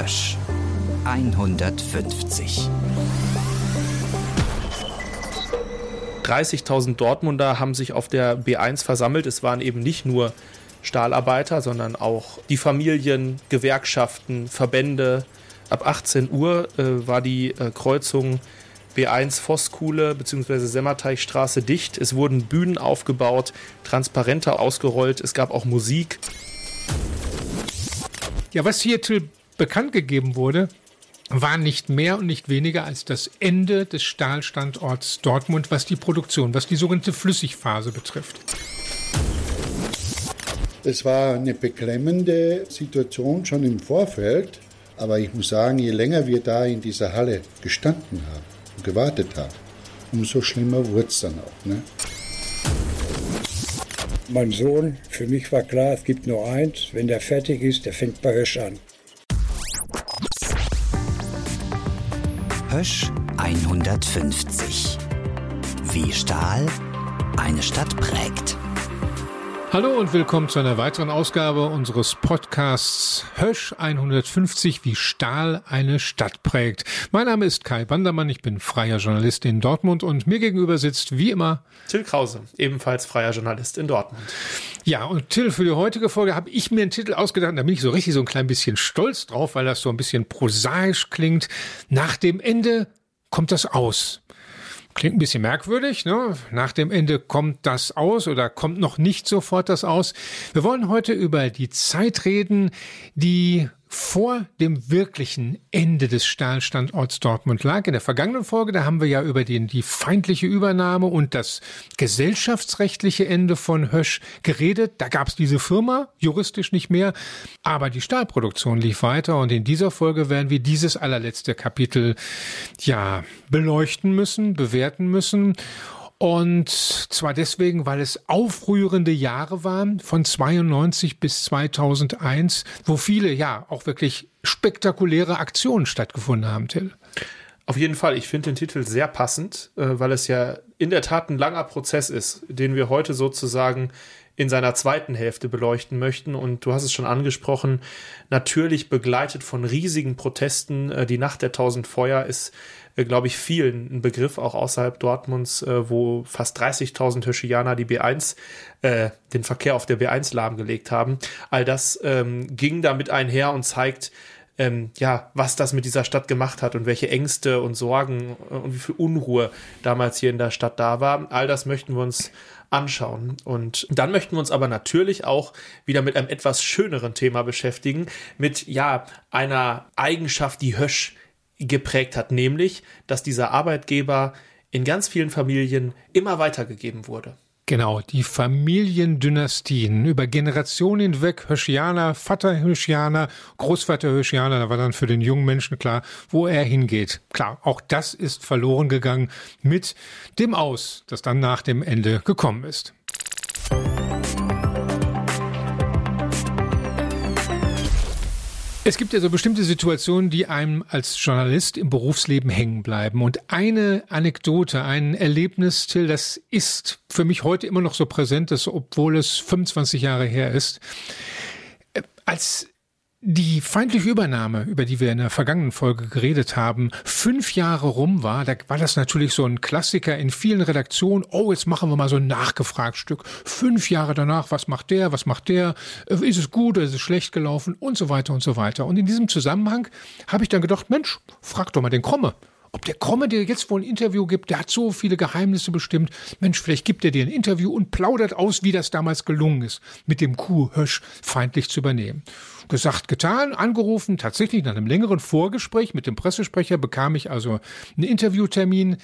Hösch 150. 30.000 Dortmunder haben sich auf der B1 versammelt. Es waren eben nicht nur Stahlarbeiter, sondern auch die Familien, Gewerkschaften, Verbände. Ab 18 Uhr äh, war die äh, Kreuzung B1 Vosskuhle bzw. Semmerteichstraße dicht. Es wurden Bühnen aufgebaut, Transparente ausgerollt, es gab auch Musik. Ja, was hier Till bekannt gegeben wurde, war nicht mehr und nicht weniger als das Ende des Stahlstandorts Dortmund, was die Produktion, was die sogenannte Flüssigphase betrifft. Es war eine beklemmende Situation schon im Vorfeld, aber ich muss sagen, je länger wir da in dieser Halle gestanden haben und gewartet haben, umso schlimmer wurde es dann auch. Ne? Mein Sohn, für mich war klar, es gibt nur eins, wenn der fertig ist, der fängt bei Hösch an. Hösch 150. Wie Stahl eine Stadt prägt. Hallo und willkommen zu einer weiteren Ausgabe unseres Podcasts Hösch 150, wie Stahl eine Stadt prägt. Mein Name ist Kai Bandermann, ich bin freier Journalist in Dortmund und mir gegenüber sitzt wie immer Till Krause, ebenfalls freier Journalist in Dortmund. Ja, und Till, für die heutige Folge habe ich mir einen Titel ausgedacht, da bin ich so richtig so ein klein bisschen stolz drauf, weil das so ein bisschen prosaisch klingt. Nach dem Ende kommt das aus. Klingt ein bisschen merkwürdig, ne? Nach dem Ende kommt das aus oder kommt noch nicht sofort das aus. Wir wollen heute über die Zeit reden, die vor dem wirklichen Ende des Stahlstandorts Dortmund lag. In der vergangenen Folge, da haben wir ja über den, die feindliche Übernahme und das gesellschaftsrechtliche Ende von Hösch geredet. Da gab es diese Firma, juristisch nicht mehr, aber die Stahlproduktion lief weiter und in dieser Folge werden wir dieses allerletzte Kapitel ja beleuchten müssen, bewerten müssen und zwar deswegen, weil es aufrührende Jahre waren, von 92 bis 2001, wo viele, ja, auch wirklich spektakuläre Aktionen stattgefunden haben, Till. Auf jeden Fall, ich finde den Titel sehr passend, äh, weil es ja in der Tat ein langer Prozess ist, den wir heute sozusagen in seiner zweiten Hälfte beleuchten möchten. Und du hast es schon angesprochen, natürlich begleitet von riesigen Protesten. Äh, die Nacht der tausend Feuer ist glaube ich, vielen ein Begriff, auch außerhalb Dortmunds, äh, wo fast 30.000 Höschianer die B1, äh, den Verkehr auf der B1 lahmgelegt haben. All das ähm, ging damit einher und zeigt, ähm, ja, was das mit dieser Stadt gemacht hat und welche Ängste und Sorgen äh, und wie viel Unruhe damals hier in der Stadt da war. All das möchten wir uns anschauen. Und dann möchten wir uns aber natürlich auch wieder mit einem etwas schöneren Thema beschäftigen, mit ja, einer Eigenschaft, die Hösch geprägt hat, nämlich, dass dieser Arbeitgeber in ganz vielen Familien immer weitergegeben wurde. Genau, die Familiendynastien über Generationen hinweg, Höschianer, Vater Höschianer, Großvater Höschianer, da war dann für den jungen Menschen klar, wo er hingeht. Klar, auch das ist verloren gegangen mit dem Aus, das dann nach dem Ende gekommen ist. Es gibt ja so bestimmte Situationen, die einem als Journalist im Berufsleben hängen bleiben. Und eine Anekdote, ein Erlebnis, Till, das ist für mich heute immer noch so präsent, dass, obwohl es 25 Jahre her ist. Äh, als die feindliche Übernahme, über die wir in der vergangenen Folge geredet haben, fünf Jahre rum war, da war das natürlich so ein Klassiker in vielen Redaktionen. Oh, jetzt machen wir mal so ein Nachgefragtstück. Fünf Jahre danach, was macht der, was macht der? Ist es gut oder ist es schlecht gelaufen? Und so weiter und so weiter. Und in diesem Zusammenhang habe ich dann gedacht, Mensch, frag doch mal den Kromme. Ob der Komme dir jetzt wohl ein Interview gibt, der hat so viele Geheimnisse bestimmt. Mensch, vielleicht gibt er dir ein Interview und plaudert aus, wie das damals gelungen ist, mit dem Kuh Hösch feindlich zu übernehmen. Gesagt, getan, angerufen, tatsächlich nach einem längeren Vorgespräch mit dem Pressesprecher bekam ich also einen Interviewtermin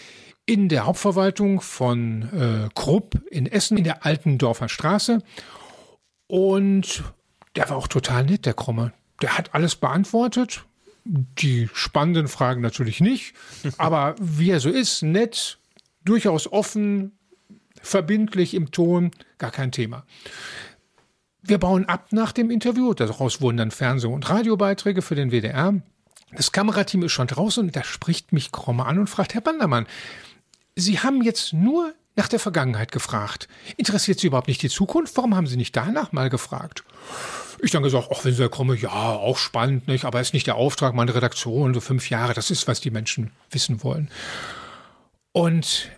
in der Hauptverwaltung von äh, Krupp in Essen in der alten Dorfer Straße. Und der war auch total nett, der Krumme. Der hat alles beantwortet, die spannenden Fragen natürlich nicht, aber wie er so ist, nett, durchaus offen, verbindlich im Ton, gar kein Thema. Wir bauen ab nach dem Interview, daraus wurden dann Fernseh- und Radiobeiträge für den WDR. Das Kamerateam ist schon draußen und da spricht mich Kromme an und fragt, Herr Bandermann, Sie haben jetzt nur nach der Vergangenheit gefragt. Interessiert Sie überhaupt nicht die Zukunft? Warum haben Sie nicht danach mal gefragt? Ich dann gesagt, ach, wenn sie da kommen, ja, auch spannend, nicht? Aber ist nicht der Auftrag meiner Redaktion, so fünf Jahre, das ist, was die Menschen wissen wollen. Und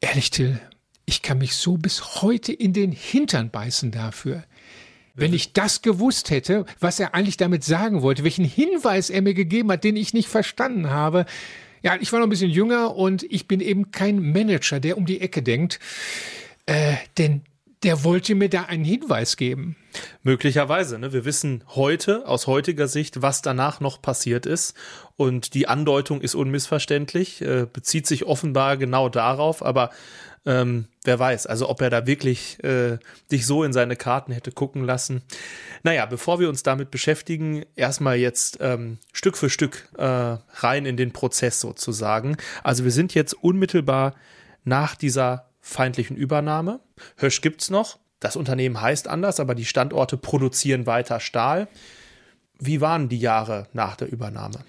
ehrlich, Till, ich kann mich so bis heute in den Hintern beißen dafür. Wenn ich das gewusst hätte, was er eigentlich damit sagen wollte, welchen Hinweis er mir gegeben hat, den ich nicht verstanden habe. Ja, ich war noch ein bisschen jünger und ich bin eben kein Manager, der um die Ecke denkt. Äh, denn der wollte mir da einen Hinweis geben. Möglicherweise. Ne? Wir wissen heute, aus heutiger Sicht, was danach noch passiert ist. Und die Andeutung ist unmissverständlich, äh, bezieht sich offenbar genau darauf, aber ähm, wer weiß, also ob er da wirklich äh, dich so in seine Karten hätte gucken lassen. Naja, bevor wir uns damit beschäftigen, erstmal jetzt ähm, Stück für Stück äh, rein in den Prozess sozusagen. Also wir sind jetzt unmittelbar nach dieser feindlichen Übernahme. Hösch gibt's noch. Das Unternehmen heißt anders, aber die Standorte produzieren weiter Stahl. Wie waren die Jahre nach der Übernahme?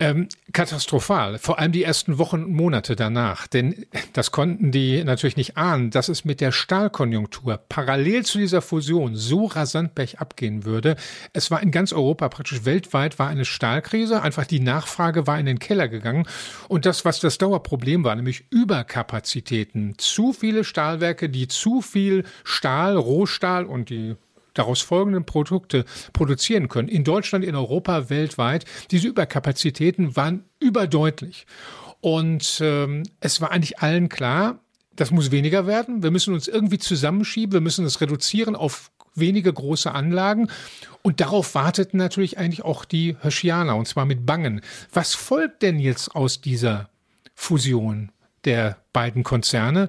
Ähm, katastrophal, vor allem die ersten Wochen und Monate danach. Denn das konnten die natürlich nicht ahnen, dass es mit der Stahlkonjunktur parallel zu dieser Fusion so rasant bergab gehen würde. Es war in ganz Europa, praktisch weltweit, war eine Stahlkrise. Einfach die Nachfrage war in den Keller gegangen. Und das, was das Dauerproblem war, nämlich Überkapazitäten. Zu viele Stahlwerke, die zu viel Stahl, Rohstahl und die daraus folgenden Produkte produzieren können. In Deutschland, in Europa, weltweit. Diese Überkapazitäten waren überdeutlich. Und ähm, es war eigentlich allen klar, das muss weniger werden. Wir müssen uns irgendwie zusammenschieben. Wir müssen es reduzieren auf wenige große Anlagen. Und darauf warteten natürlich eigentlich auch die Hirschianer, und zwar mit Bangen. Was folgt denn jetzt aus dieser Fusion der beiden Konzerne?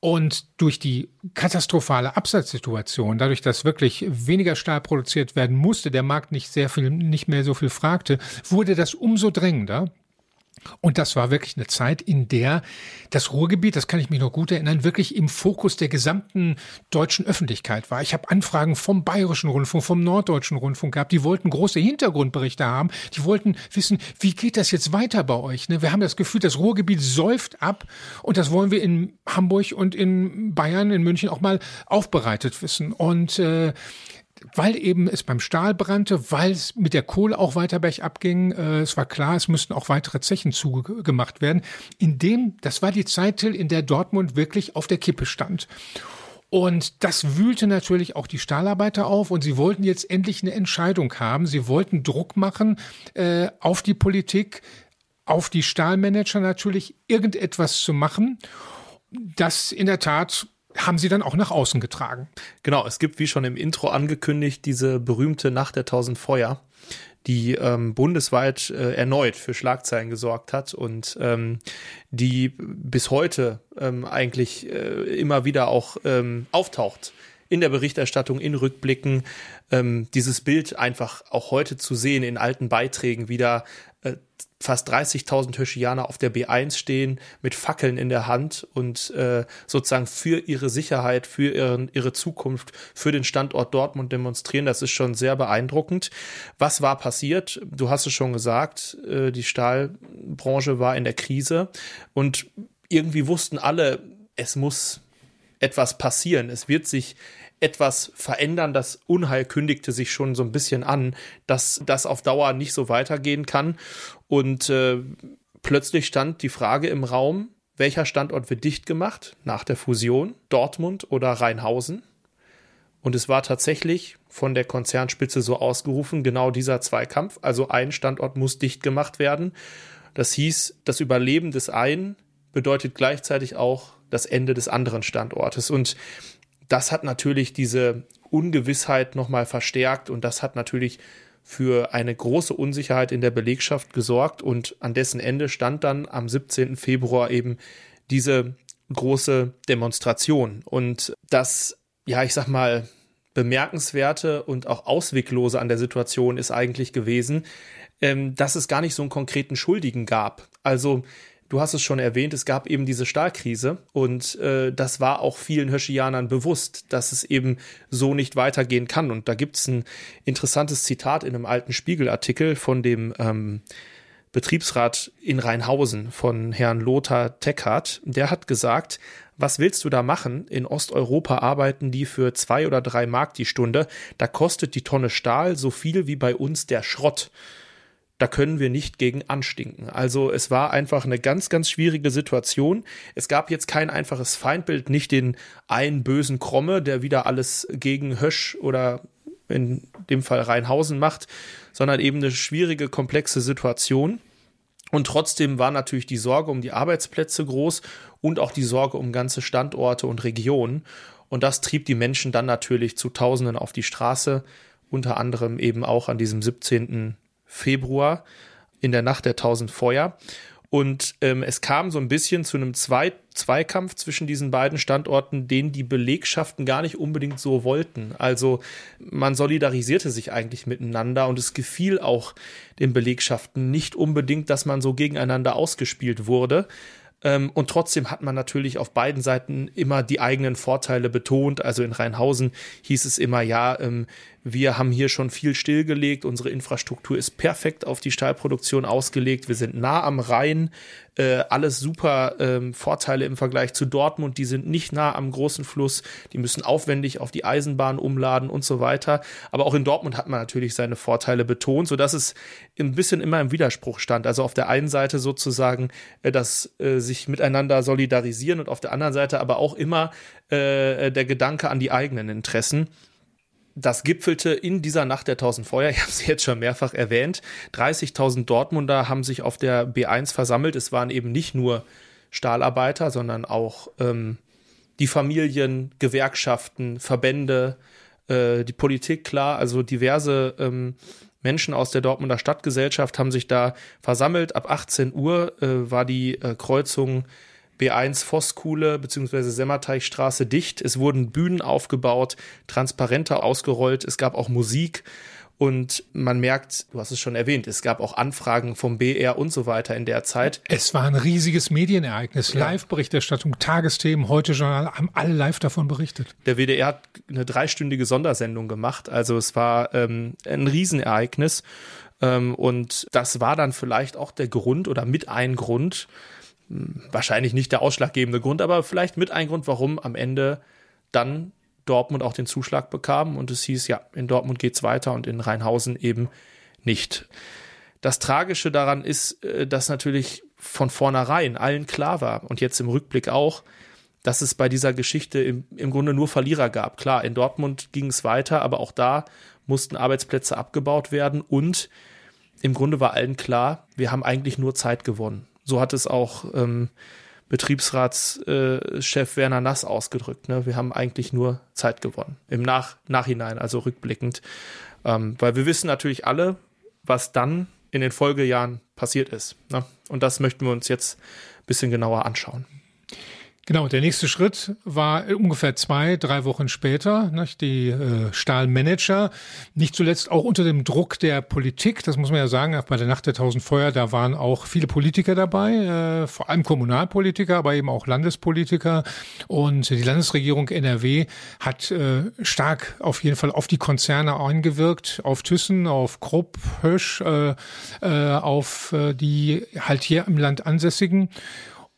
Und durch die katastrophale Absatzsituation, dadurch, dass wirklich weniger Stahl produziert werden musste, der Markt nicht sehr viel, nicht mehr so viel fragte, wurde das umso drängender. Und das war wirklich eine Zeit, in der das Ruhrgebiet, das kann ich mich noch gut erinnern, wirklich im Fokus der gesamten deutschen Öffentlichkeit war. Ich habe Anfragen vom Bayerischen Rundfunk, vom Norddeutschen Rundfunk gehabt. Die wollten große Hintergrundberichte haben. Die wollten wissen, wie geht das jetzt weiter bei euch? Ne? Wir haben das Gefühl, das Ruhrgebiet säuft ab und das wollen wir in Hamburg und in Bayern, in München auch mal aufbereitet wissen. Und äh, weil eben es beim Stahl brannte, weil es mit der Kohle auch weiter bergab ging. Äh, es war klar, es müssten auch weitere Zechen zugemacht werden. In dem, das war die Zeit, in der Dortmund wirklich auf der Kippe stand. Und das wühlte natürlich auch die Stahlarbeiter auf und sie wollten jetzt endlich eine Entscheidung haben. Sie wollten Druck machen äh, auf die Politik, auf die Stahlmanager natürlich, irgendetwas zu machen, das in der Tat haben sie dann auch nach außen getragen. Genau, es gibt, wie schon im Intro angekündigt, diese berühmte Nacht der tausend Feuer, die ähm, bundesweit äh, erneut für Schlagzeilen gesorgt hat und ähm, die bis heute ähm, eigentlich äh, immer wieder auch ähm, auftaucht in der Berichterstattung, in Rückblicken, ähm, dieses Bild einfach auch heute zu sehen in alten Beiträgen wieder äh, fast 30.000 Hirschianer auf der B1 stehen mit Fackeln in der Hand und äh, sozusagen für ihre Sicherheit, für ihren, ihre Zukunft, für den Standort Dortmund demonstrieren. Das ist schon sehr beeindruckend. Was war passiert? Du hast es schon gesagt, äh, die Stahlbranche war in der Krise und irgendwie wussten alle, es muss etwas passieren. Es wird sich etwas verändern. Das Unheil kündigte sich schon so ein bisschen an, dass das auf Dauer nicht so weitergehen kann. Und äh, plötzlich stand die Frage im Raum, welcher Standort wird dicht gemacht nach der Fusion, Dortmund oder Rheinhausen? Und es war tatsächlich von der Konzernspitze so ausgerufen, genau dieser Zweikampf. Also ein Standort muss dicht gemacht werden. Das hieß, das Überleben des einen bedeutet gleichzeitig auch das Ende des anderen Standortes. Und das hat natürlich diese Ungewissheit nochmal verstärkt und das hat natürlich für eine große Unsicherheit in der Belegschaft gesorgt und an dessen Ende stand dann am 17. Februar eben diese große Demonstration. Und das, ja, ich sag mal, bemerkenswerte und auch ausweglose an der Situation ist eigentlich gewesen, ähm, dass es gar nicht so einen konkreten Schuldigen gab. Also Du hast es schon erwähnt, es gab eben diese Stahlkrise und äh, das war auch vielen Hirschianern bewusst, dass es eben so nicht weitergehen kann. Und da gibt es ein interessantes Zitat in einem alten Spiegelartikel von dem ähm, Betriebsrat in Rheinhausen von Herrn Lothar Teckhardt. Der hat gesagt, was willst du da machen? In Osteuropa arbeiten die für zwei oder drei Mark die Stunde. Da kostet die Tonne Stahl so viel wie bei uns der Schrott. Da können wir nicht gegen anstinken. Also es war einfach eine ganz, ganz schwierige Situation. Es gab jetzt kein einfaches Feindbild, nicht den einen bösen Kromme, der wieder alles gegen Hösch oder in dem Fall Rheinhausen macht, sondern eben eine schwierige, komplexe Situation. Und trotzdem war natürlich die Sorge um die Arbeitsplätze groß und auch die Sorge um ganze Standorte und Regionen. Und das trieb die Menschen dann natürlich zu Tausenden auf die Straße, unter anderem eben auch an diesem 17. Februar in der Nacht der Tausend Feuer. Und ähm, es kam so ein bisschen zu einem Zwei Zweikampf zwischen diesen beiden Standorten, den die Belegschaften gar nicht unbedingt so wollten. Also man solidarisierte sich eigentlich miteinander und es gefiel auch den Belegschaften nicht unbedingt, dass man so gegeneinander ausgespielt wurde. Ähm, und trotzdem hat man natürlich auf beiden Seiten immer die eigenen Vorteile betont. Also in Rheinhausen hieß es immer, ja, ähm, wir haben hier schon viel stillgelegt. Unsere Infrastruktur ist perfekt auf die Stahlproduktion ausgelegt. Wir sind nah am Rhein. Äh, alles super ähm, Vorteile im Vergleich zu Dortmund. Die sind nicht nah am großen Fluss. Die müssen aufwendig auf die Eisenbahn umladen und so weiter. Aber auch in Dortmund hat man natürlich seine Vorteile betont, sodass es ein bisschen immer im Widerspruch stand. Also auf der einen Seite sozusagen äh, das äh, sich miteinander solidarisieren und auf der anderen Seite aber auch immer äh, der Gedanke an die eigenen Interessen das gipfelte in dieser Nacht der tausend Feuer. Ich habe es jetzt schon mehrfach erwähnt. 30.000 Dortmunder haben sich auf der B1 versammelt. Es waren eben nicht nur Stahlarbeiter, sondern auch ähm, die Familien, Gewerkschaften, Verbände, äh, die Politik, klar. Also diverse ähm, Menschen aus der Dortmunder Stadtgesellschaft haben sich da versammelt. Ab 18 Uhr äh, war die äh, Kreuzung B1 Vosskuhle bzw. Semmerteichstraße dicht. Es wurden Bühnen aufgebaut, Transparente ausgerollt, es gab auch Musik. Und man merkt, du hast es schon erwähnt, es gab auch Anfragen vom BR und so weiter in der Zeit. Es war ein riesiges Medienereignis. Ja. Live-Berichterstattung, Tagesthemen, heute Journal, haben alle live davon berichtet. Der WDR hat eine dreistündige Sondersendung gemacht. Also es war ähm, ein Riesenereignis. Ähm, und das war dann vielleicht auch der Grund oder mit ein Grund, wahrscheinlich nicht der ausschlaggebende Grund, aber vielleicht mit ein Grund, warum am Ende dann Dortmund auch den Zuschlag bekam und es hieß, ja, in Dortmund geht's weiter und in Rheinhausen eben nicht. Das Tragische daran ist, äh, dass natürlich von vornherein allen klar war und jetzt im Rückblick auch, dass es bei dieser Geschichte im, im Grunde nur Verlierer gab. Klar, in Dortmund ging es weiter, aber auch da mussten Arbeitsplätze abgebaut werden und im Grunde war allen klar, wir haben eigentlich nur Zeit gewonnen. So hat es auch ähm, Betriebsratschef äh, Werner Nass ausgedrückt. Ne? Wir haben eigentlich nur Zeit gewonnen. Im Nach Nachhinein, also rückblickend. Ähm, weil wir wissen natürlich alle, was dann in den Folgejahren passiert ist. Ne? Und das möchten wir uns jetzt ein bisschen genauer anschauen. Genau, der nächste Schritt war ungefähr zwei, drei Wochen später. Nicht? Die äh, Stahlmanager, nicht zuletzt auch unter dem Druck der Politik, das muss man ja sagen, bei der Nacht der tausend Feuer, da waren auch viele Politiker dabei, äh, vor allem Kommunalpolitiker, aber eben auch Landespolitiker. Und die Landesregierung NRW hat äh, stark auf jeden Fall auf die Konzerne eingewirkt, auf Thyssen, auf Krupp, Hösch, äh, äh, auf äh, die halt hier im Land Ansässigen.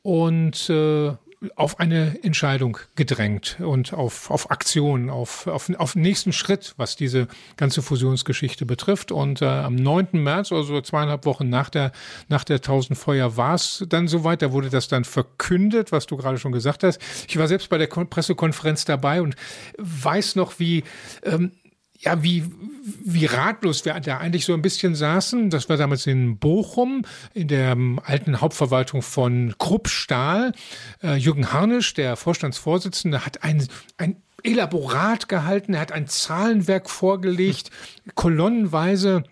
Und äh, auf eine Entscheidung gedrängt und auf, auf Aktion, auf, auf, auf den nächsten Schritt, was diese ganze Fusionsgeschichte betrifft. Und äh, am 9. März, also zweieinhalb Wochen nach der, nach der 1000 Feuer, war es dann soweit. Da wurde das dann verkündet, was du gerade schon gesagt hast. Ich war selbst bei der Pressekonferenz dabei und weiß noch, wie ähm, ja, wie, wie ratlos wir da eigentlich so ein bisschen saßen. Das war damals in Bochum, in der ähm, alten Hauptverwaltung von Krupp Stahl. Äh, Jürgen Harnisch, der Vorstandsvorsitzende, hat ein, ein Elaborat gehalten, er hat ein Zahlenwerk vorgelegt, kolonnenweise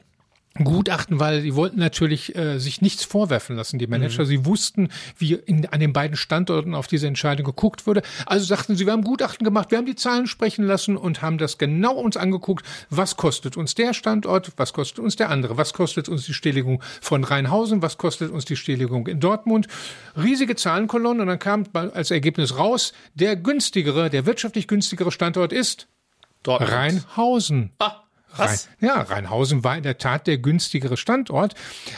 Gutachten, weil sie wollten natürlich äh, sich nichts vorwerfen lassen, die Manager. Mhm. Sie wussten, wie in, an den beiden Standorten auf diese Entscheidung geguckt wurde. Also sagten sie, wir haben Gutachten gemacht, wir haben die Zahlen sprechen lassen und haben das genau uns angeguckt. Was kostet uns der Standort? Was kostet uns der andere? Was kostet uns die Stilllegung von Rheinhausen? Was kostet uns die Stilllegung in Dortmund? Riesige Zahlenkolonnen und dann kam als Ergebnis raus, der günstigere, der wirtschaftlich günstigere Standort ist Dortmund. Rheinhausen. Ah. Was? Rhein, ja, Rheinhausen war in der Tat der günstigere Standort.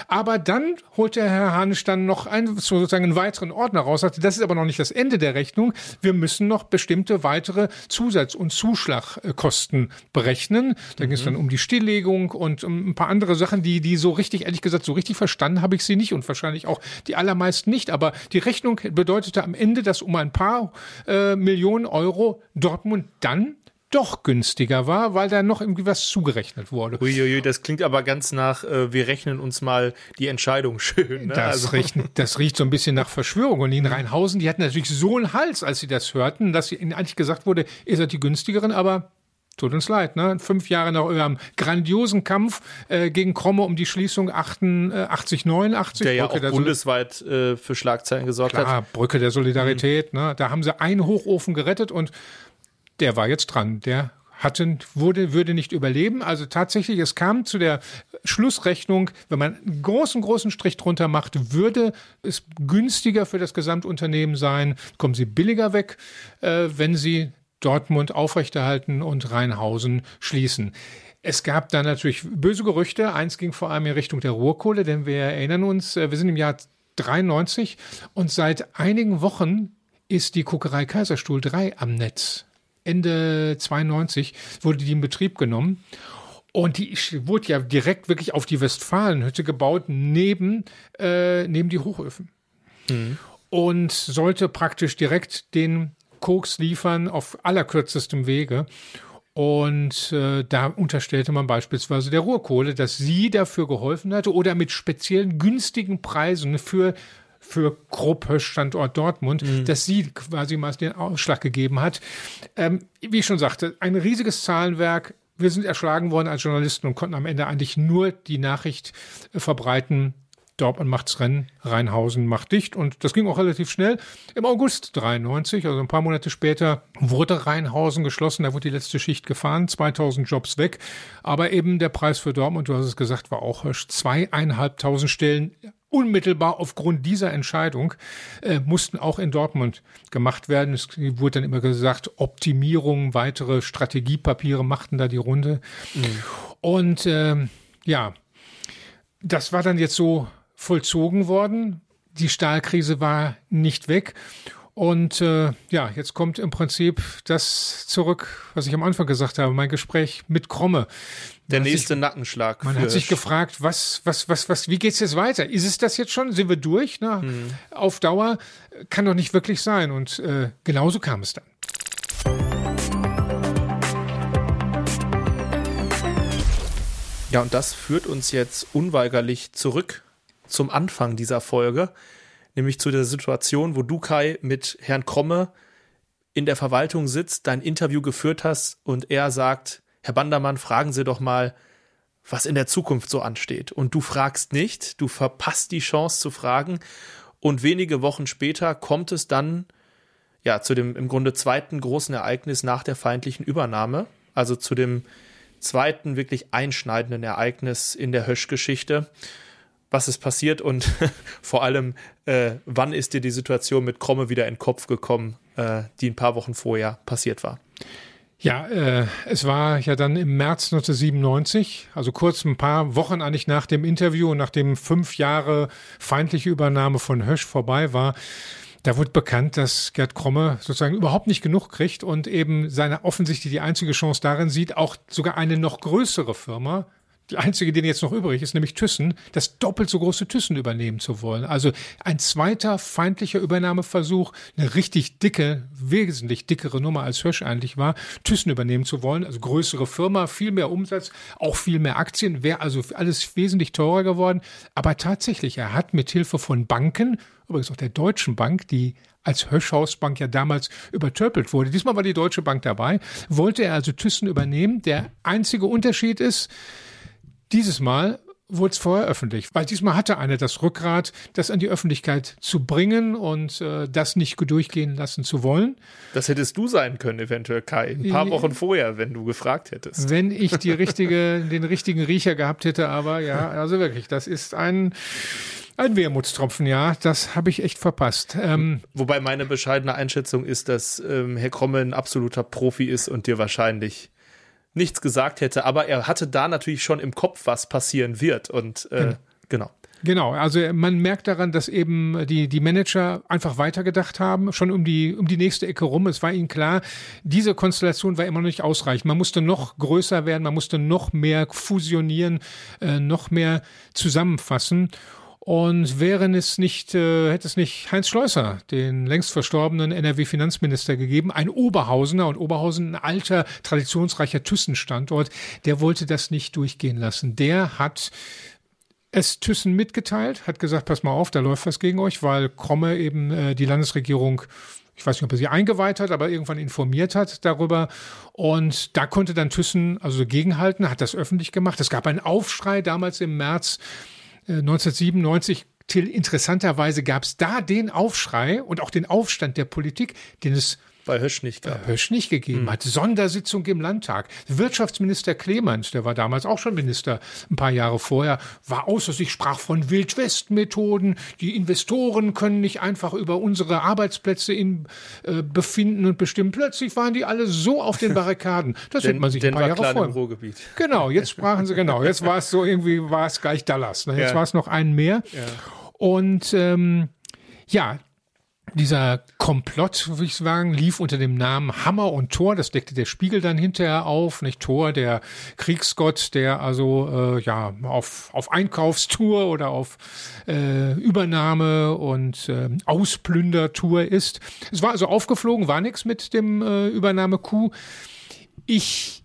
Aber dann holte Herr Hanisch dann noch einen, sozusagen einen weiteren Ordner raus, sagte, das ist aber noch nicht das Ende der Rechnung. Wir müssen noch bestimmte weitere Zusatz- und Zuschlagkosten berechnen. Da mhm. ging es dann um die Stilllegung und um ein paar andere Sachen, die, die so richtig, ehrlich gesagt, so richtig verstanden habe ich sie nicht und wahrscheinlich auch die allermeisten nicht. Aber die Rechnung bedeutete am Ende, dass um ein paar äh, Millionen Euro Dortmund dann doch günstiger war, weil da noch irgendwie was zugerechnet wurde. Uiuiui, das klingt aber ganz nach, äh, wir rechnen uns mal die Entscheidung schön. Ne? Das, also. riecht, das riecht so ein bisschen nach Verschwörung. Und in Rheinhausen, die hatten natürlich so einen Hals, als sie das hörten, dass ihnen eigentlich gesagt wurde, ihr seid die günstigeren, aber tut uns leid, ne? Fünf Jahre nach eurem grandiosen Kampf äh, gegen Kromme um die Schließung 88, 89. Der ja Brücke auch der bundesweit äh, für Schlagzeilen gesorgt Klar, hat. Brücke der Solidarität, mhm. ne? Da haben sie einen Hochofen gerettet und der war jetzt dran. Der hatten, wurde, würde nicht überleben. Also tatsächlich, es kam zu der Schlussrechnung, wenn man einen großen, großen Strich drunter macht, würde es günstiger für das Gesamtunternehmen sein, kommen sie billiger weg, äh, wenn sie Dortmund aufrechterhalten und Rheinhausen schließen. Es gab dann natürlich böse Gerüchte. Eins ging vor allem in Richtung der Ruhrkohle, denn wir erinnern uns, äh, wir sind im Jahr 93 und seit einigen Wochen ist die Kokerei Kaiserstuhl 3 am Netz. Ende 92 wurde die in Betrieb genommen. Und die wurde ja direkt wirklich auf die Westfalenhütte gebaut, neben, äh, neben die Hochöfen. Mhm. Und sollte praktisch direkt den Koks liefern auf allerkürzestem Wege. Und äh, da unterstellte man beispielsweise der Ruhrkohle, dass sie dafür geholfen hatte oder mit speziellen günstigen Preisen für für Kruppe Standort Dortmund, mhm. dass sie quasi mal den Ausschlag gegeben hat. Ähm, wie ich schon sagte, ein riesiges Zahlenwerk. Wir sind erschlagen worden als Journalisten und konnten am Ende eigentlich nur die Nachricht äh, verbreiten, Dortmund macht's Rennen, Rheinhausen macht dicht und das ging auch relativ schnell. Im August 93, also ein paar Monate später, wurde Rheinhausen geschlossen, da wurde die letzte Schicht gefahren, 2000 Jobs weg, aber eben der Preis für Dortmund, du hast es gesagt, war auch zweieinhalbtausend Stellen unmittelbar aufgrund dieser Entscheidung äh, mussten auch in Dortmund gemacht werden. Es wurde dann immer gesagt, Optimierung, weitere Strategiepapiere machten da die Runde. Mhm. Und äh, ja, das war dann jetzt so vollzogen worden. Die Stahlkrise war nicht weg. Und äh, ja, jetzt kommt im Prinzip das zurück, was ich am Anfang gesagt habe, mein Gespräch mit Kromme. Der nächste sich, Nackenschlag. Man hat sich gefragt, was, was, was, was, wie geht's jetzt weiter? Ist es das jetzt schon? Sind wir durch? Na, hm. Auf Dauer kann doch nicht wirklich sein. Und äh, genauso kam es dann. Ja, und das führt uns jetzt unweigerlich zurück zum Anfang dieser Folge nämlich zu der Situation, wo du, Kai, mit Herrn Kromme in der Verwaltung sitzt, dein Interview geführt hast und er sagt, Herr Bandermann, fragen Sie doch mal, was in der Zukunft so ansteht. Und du fragst nicht, du verpasst die Chance zu fragen. Und wenige Wochen später kommt es dann ja zu dem im Grunde zweiten großen Ereignis nach der feindlichen Übernahme, also zu dem zweiten wirklich einschneidenden Ereignis in der Hösch-Geschichte was ist passiert und vor allem, äh, wann ist dir die Situation mit Kromme wieder in den Kopf gekommen, äh, die ein paar Wochen vorher passiert war? Ja, äh, es war ja dann im März 1997, also kurz ein paar Wochen eigentlich nach dem Interview und nachdem fünf Jahre feindliche Übernahme von Hösch vorbei war, da wurde bekannt, dass Gerd Kromme sozusagen überhaupt nicht genug kriegt und eben seine offensichtlich die einzige Chance darin sieht, auch sogar eine noch größere Firma, die einzige, die jetzt noch übrig ist, nämlich Thyssen, das doppelt so große Thyssen übernehmen zu wollen. Also ein zweiter feindlicher Übernahmeversuch, eine richtig dicke, wesentlich dickere Nummer als Hirsch eigentlich war, Thyssen übernehmen zu wollen. Also größere Firma, viel mehr Umsatz, auch viel mehr Aktien, wäre also alles wesentlich teurer geworden. Aber tatsächlich, er hat mit Hilfe von Banken, übrigens auch der Deutschen Bank, die als Höschhausbank ja damals übertölpelt wurde. Diesmal war die Deutsche Bank dabei, wollte er also Thyssen übernehmen. Der einzige Unterschied ist, dieses Mal wurde es vorher öffentlich, weil diesmal hatte einer das Rückgrat, das an die Öffentlichkeit zu bringen und äh, das nicht durchgehen lassen zu wollen. Das hättest du sein können, eventuell Kai, ein paar Wochen vorher, wenn du gefragt hättest. Wenn ich die richtige, den richtigen Riecher gehabt hätte, aber ja, also wirklich, das ist ein ein Wermutstropfen, ja, das habe ich echt verpasst. Ähm, Wobei meine bescheidene Einschätzung ist, dass ähm, Herr Kromme ein absoluter Profi ist und dir wahrscheinlich nichts gesagt hätte, aber er hatte da natürlich schon im Kopf, was passieren wird und äh, genau. genau. Genau, also man merkt daran, dass eben die, die Manager einfach weitergedacht haben, schon um die, um die nächste Ecke rum. Es war ihnen klar, diese Konstellation war immer noch nicht ausreichend. Man musste noch größer werden, man musste noch mehr fusionieren, äh, noch mehr zusammenfassen. Und wären es nicht, äh, hätte es nicht Heinz Schleuser, den längst verstorbenen NRW-Finanzminister gegeben, ein Oberhausener und Oberhausen ein alter, traditionsreicher Thyssen-Standort, der wollte das nicht durchgehen lassen. Der hat es Thyssen mitgeteilt, hat gesagt, pass mal auf, da läuft was gegen euch, weil Kromme eben äh, die Landesregierung ich weiß nicht, ob er sie eingeweiht hat, aber irgendwann informiert hat darüber. Und da konnte dann Thyssen also gegenhalten, hat das öffentlich gemacht. Es gab einen Aufschrei damals im März 1997 äh, Till, interessanterweise gab es da den Aufschrei und auch den Aufstand der Politik, den es bei Hösch nicht gab. Hösch nicht gegeben hm. hat. Sondersitzung im Landtag. Wirtschaftsminister Clemens, der war damals auch schon Minister ein paar Jahre vorher, war außer sich, sprach von Wildwest-Methoden. Die Investoren können nicht einfach über unsere Arbeitsplätze in, äh, befinden und bestimmen. Plötzlich waren die alle so auf den Barrikaden. Das hätte man sich ein paar Jahre vorher. Im Ruhrgebiet. Genau, jetzt sprachen sie, genau, jetzt war es so irgendwie, war es gleich Dallas. Ne? Jetzt ja. war es noch einen mehr. Ja. Und ähm, ja, dieser Komplott, würde ich sagen, lief unter dem Namen Hammer und Thor. Das deckte der Spiegel dann hinterher auf. Nicht Thor, der Kriegsgott, der also äh, ja auf, auf Einkaufstour oder auf äh, Übernahme und äh, Ausplündertour ist. Es war also aufgeflogen, war nichts mit dem äh, Übernahme-Coup. Ich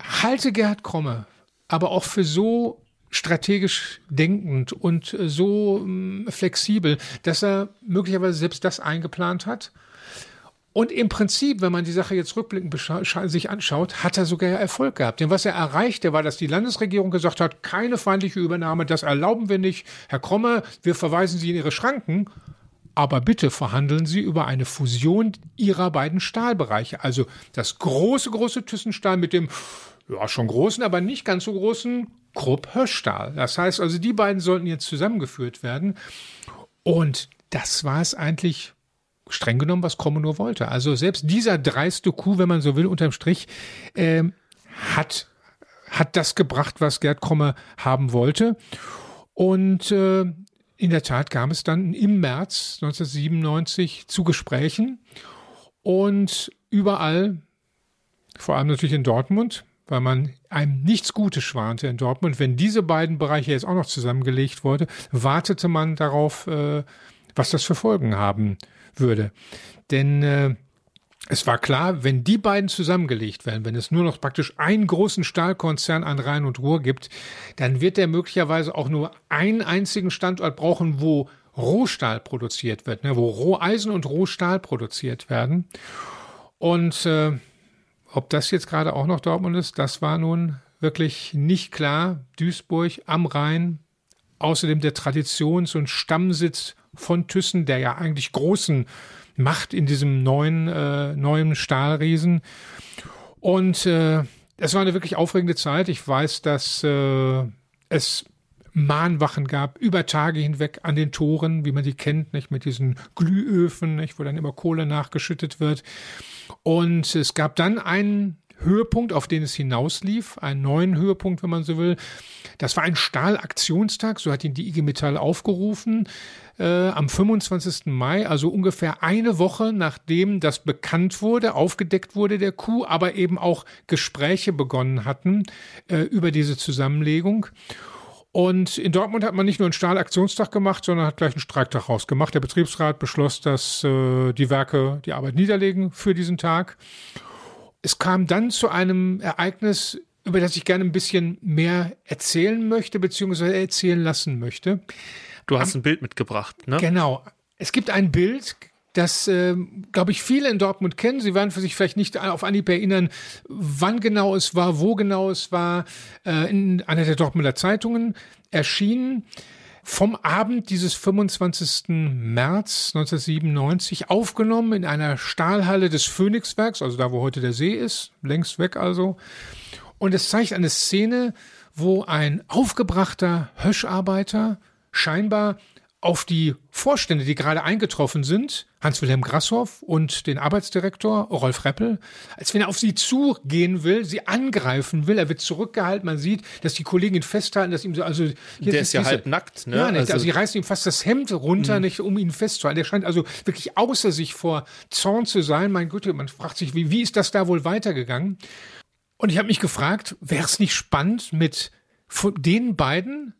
halte Gerhard Kromme aber auch für so strategisch denkend und äh, so mm, flexibel, dass er möglicherweise selbst das eingeplant hat. Und im Prinzip, wenn man die Sache jetzt rückblickend sich anschaut, hat er sogar Erfolg gehabt. Denn was er erreichte, war, dass die Landesregierung gesagt hat, keine feindliche Übernahme, das erlauben wir nicht. Herr Kromme, wir verweisen Sie in Ihre Schranken. Aber bitte verhandeln Sie über eine Fusion Ihrer beiden Stahlbereiche. Also das große, große Thyssenstahl mit dem, ja, schon großen, aber nicht ganz so großen Krupp Höschstahl. Das heißt also, die beiden sollten jetzt zusammengeführt werden. Und das war es eigentlich streng genommen, was Kromme nur wollte. Also selbst dieser dreiste Kuh, wenn man so will, unterm Strich, äh, hat, hat das gebracht, was Gerd Kromme haben wollte. Und äh, in der Tat kam es dann im März 1997 zu Gesprächen und überall, vor allem natürlich in Dortmund, weil man einem nichts Gutes schwante in Dortmund. Wenn diese beiden Bereiche jetzt auch noch zusammengelegt wurde, wartete man darauf, äh, was das für Folgen haben würde. Denn äh, es war klar, wenn die beiden zusammengelegt werden, wenn es nur noch praktisch einen großen Stahlkonzern an Rhein und Ruhr gibt, dann wird der möglicherweise auch nur einen einzigen Standort brauchen, wo Rohstahl produziert wird, ne, wo Roheisen und Rohstahl produziert werden. Und äh, ob das jetzt gerade auch noch Dortmund ist, das war nun wirklich nicht klar. Duisburg am Rhein, außerdem der Traditions- und Stammsitz von Thyssen, der ja eigentlich großen Macht in diesem neuen, äh, neuen Stahlriesen. Und äh, es war eine wirklich aufregende Zeit. Ich weiß, dass äh, es Mahnwachen gab, über Tage hinweg an den Toren, wie man die kennt, nicht mit diesen Glühöfen, nicht, wo dann immer Kohle nachgeschüttet wird. Und es gab dann einen Höhepunkt, auf den es hinauslief, einen neuen Höhepunkt, wenn man so will. Das war ein Stahlaktionstag, so hat ihn die IG Metall aufgerufen, äh, am 25. Mai, also ungefähr eine Woche nachdem das bekannt wurde, aufgedeckt wurde der Coup, aber eben auch Gespräche begonnen hatten äh, über diese Zusammenlegung. Und in Dortmund hat man nicht nur einen Stahlaktionstag gemacht, sondern hat gleich einen Streiktag rausgemacht. Der Betriebsrat beschloss, dass äh, die Werke die Arbeit niederlegen für diesen Tag. Es kam dann zu einem Ereignis, über das ich gerne ein bisschen mehr erzählen möchte, beziehungsweise erzählen lassen möchte. Du hast Am, ein Bild mitgebracht, ne? Genau. Es gibt ein Bild, das, äh, glaube ich, viele in Dortmund kennen. Sie werden sich vielleicht nicht auf Anhieb erinnern, wann genau es war, wo genau es war. Äh, in einer der Dortmunder Zeitungen erschienen. Vom Abend dieses 25. März 1997 aufgenommen in einer Stahlhalle des Phoenixwerks, also da, wo heute der See ist, längst weg also. Und es zeigt eine Szene, wo ein aufgebrachter Höscharbeiter scheinbar auf die Vorstände, die gerade eingetroffen sind, Hans-Wilhelm Grasshoff und den Arbeitsdirektor Rolf Reppel, als wenn er auf sie zugehen will, sie angreifen will. Er wird zurückgehalten. Man sieht, dass die Kollegen ihn festhalten, dass ihm so, also der ist, ist ja diese, halb nackt, ne? Ja, nicht, also, also, sie reißen ihm fast das Hemd runter, mh. nicht, um ihn festzuhalten. Der scheint also wirklich außer sich vor Zorn zu sein. Mein Gott, man fragt sich, wie, wie ist das da wohl weitergegangen? Und ich habe mich gefragt, wäre es nicht spannend mit den beiden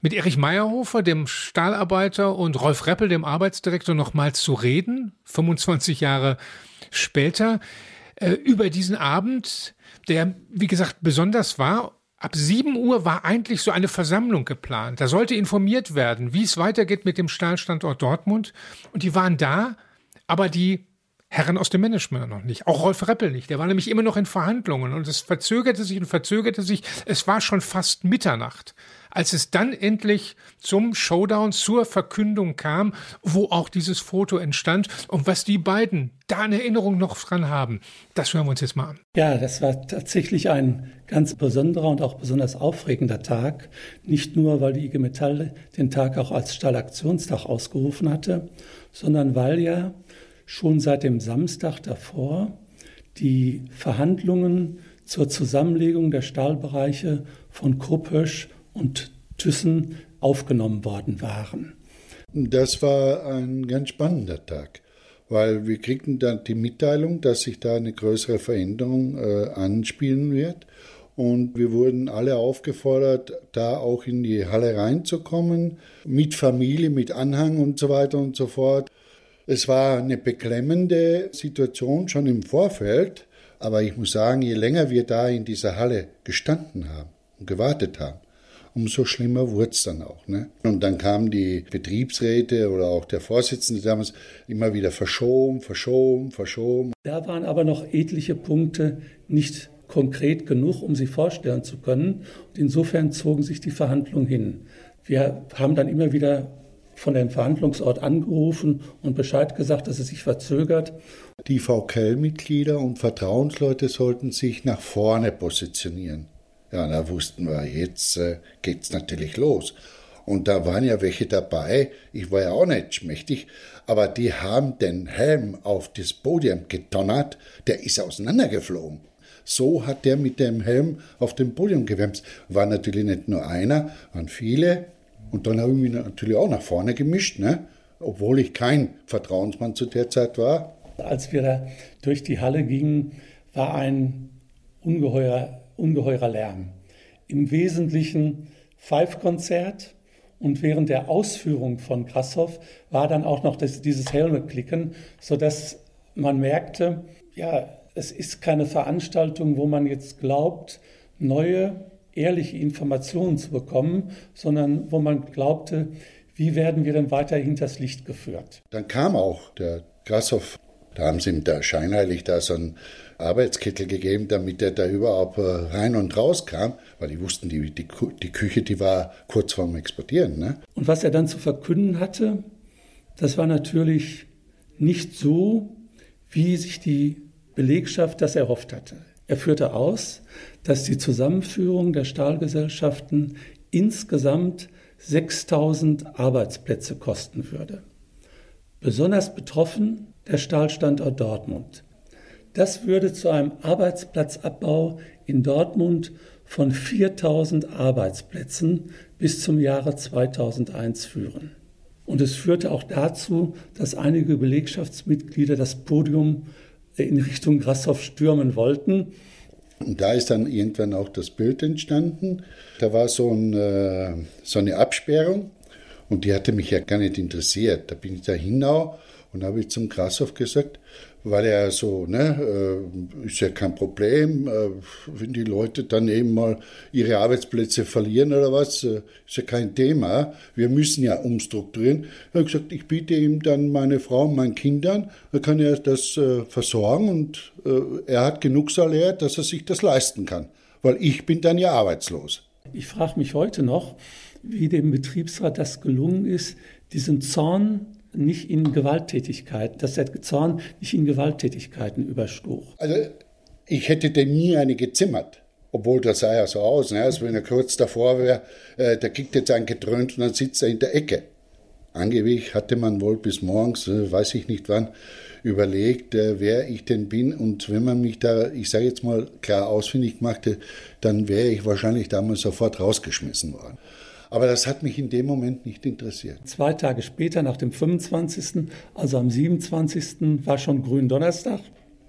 mit Erich Meyerhofer, dem Stahlarbeiter, und Rolf Reppel, dem Arbeitsdirektor, nochmal zu reden, 25 Jahre später, äh, über diesen Abend, der, wie gesagt, besonders war. Ab 7 Uhr war eigentlich so eine Versammlung geplant. Da sollte informiert werden, wie es weitergeht mit dem Stahlstandort Dortmund. Und die waren da, aber die Herren aus dem Management noch nicht. Auch Rolf Reppel nicht. Der war nämlich immer noch in Verhandlungen und es verzögerte sich und verzögerte sich. Es war schon fast Mitternacht als es dann endlich zum Showdown, zur Verkündung kam, wo auch dieses Foto entstand und was die beiden da in Erinnerung noch dran haben, das hören wir uns jetzt mal an. Ja, das war tatsächlich ein ganz besonderer und auch besonders aufregender Tag. Nicht nur, weil die IG Metall den Tag auch als Stahlaktionstag ausgerufen hatte, sondern weil ja schon seit dem Samstag davor die Verhandlungen zur Zusammenlegung der Stahlbereiche von Kruppösch und Thyssen aufgenommen worden waren. Das war ein ganz spannender Tag, weil wir kriegten dann die Mitteilung, dass sich da eine größere Veränderung äh, anspielen wird. Und wir wurden alle aufgefordert, da auch in die Halle reinzukommen, mit Familie, mit Anhang und so weiter und so fort. Es war eine beklemmende Situation schon im Vorfeld, aber ich muss sagen, je länger wir da in dieser Halle gestanden haben und gewartet haben, umso schlimmer wurde es dann auch. Ne? Und dann kamen die Betriebsräte oder auch der Vorsitzende damals immer wieder verschoben, verschoben, verschoben. Da waren aber noch etliche Punkte nicht konkret genug, um sie vorstellen zu können. Und insofern zogen sich die Verhandlungen hin. Wir haben dann immer wieder von dem Verhandlungsort angerufen und Bescheid gesagt, dass es sich verzögert. Die VKL-Mitglieder und Vertrauensleute sollten sich nach vorne positionieren. Ja, da wussten wir, jetzt äh, geht's natürlich los. Und da waren ja welche dabei, ich war ja auch nicht schmächtig, aber die haben den Helm auf das Podium gedonnert, der ist auseinandergeflogen. So hat der mit dem Helm auf dem Podium gewämst. War natürlich nicht nur einer, waren viele. Und dann habe ich mich natürlich auch nach vorne gemischt, ne? obwohl ich kein Vertrauensmann zu der Zeit war. Als wir da durch die Halle gingen, war ein ungeheuer ungeheurer Lärm. Im Wesentlichen Pfeifkonzert und während der Ausführung von Grashoff war dann auch noch das, dieses Helme-Klicken, sodass man merkte, ja, es ist keine Veranstaltung, wo man jetzt glaubt, neue, ehrliche Informationen zu bekommen, sondern wo man glaubte, wie werden wir denn weiter hinters Licht geführt. Dann kam auch der Grashoff, da haben sie ihm da scheinheilig da so ein Arbeitskittel gegeben, damit er da überhaupt äh, rein und raus kam, weil die wussten, die, die, die Küche, die war kurz vorm Exportieren. Ne? Und was er dann zu verkünden hatte, das war natürlich nicht so, wie sich die Belegschaft das erhofft hatte. Er führte aus, dass die Zusammenführung der Stahlgesellschaften insgesamt 6000 Arbeitsplätze kosten würde. Besonders betroffen der Stahlstandort Dortmund. Das würde zu einem Arbeitsplatzabbau in Dortmund von 4000 Arbeitsplätzen bis zum Jahre 2001 führen. Und es führte auch dazu, dass einige Belegschaftsmitglieder das Podium in Richtung Grashoff stürmen wollten. Und da ist dann irgendwann auch das Bild entstanden. Da war so, ein, äh, so eine Absperrung und die hatte mich ja gar nicht interessiert. Da bin ich da hinaus und habe ich zum Grashoff gesagt, weil er so, ne, äh, ist ja kein Problem, äh, wenn die Leute dann eben mal ihre Arbeitsplätze verlieren oder was, äh, ist ja kein Thema. Wir müssen ja umstrukturieren. Er hat gesagt, ich biete ihm dann meine Frau und meinen Kindern, dann kann er das versorgen und er hat genug Salär, dass er sich das leisten kann, weil ich bin dann ja arbeitslos. Ich frage mich heute noch, wie dem Betriebsrat das gelungen ist, diesen Zorn nicht in Gewalttätigkeiten, dass der Zorn nicht in Gewalttätigkeiten überstoch. Also ich hätte dem nie eine gezimmert. Obwohl das sah ja so aus, ne? als wenn er kurz davor wäre, äh, der kriegt jetzt ein gedröhnt und dann sitzt er in der Ecke. Angeblich hatte man wohl bis morgens, äh, weiß ich nicht wann, überlegt, äh, wer ich denn bin. Und wenn man mich da, ich sage jetzt mal, klar ausfindig machte, dann wäre ich wahrscheinlich damals sofort rausgeschmissen worden. Aber das hat mich in dem Moment nicht interessiert. Zwei Tage später, nach dem 25., also am 27., war schon Gründonnerstag.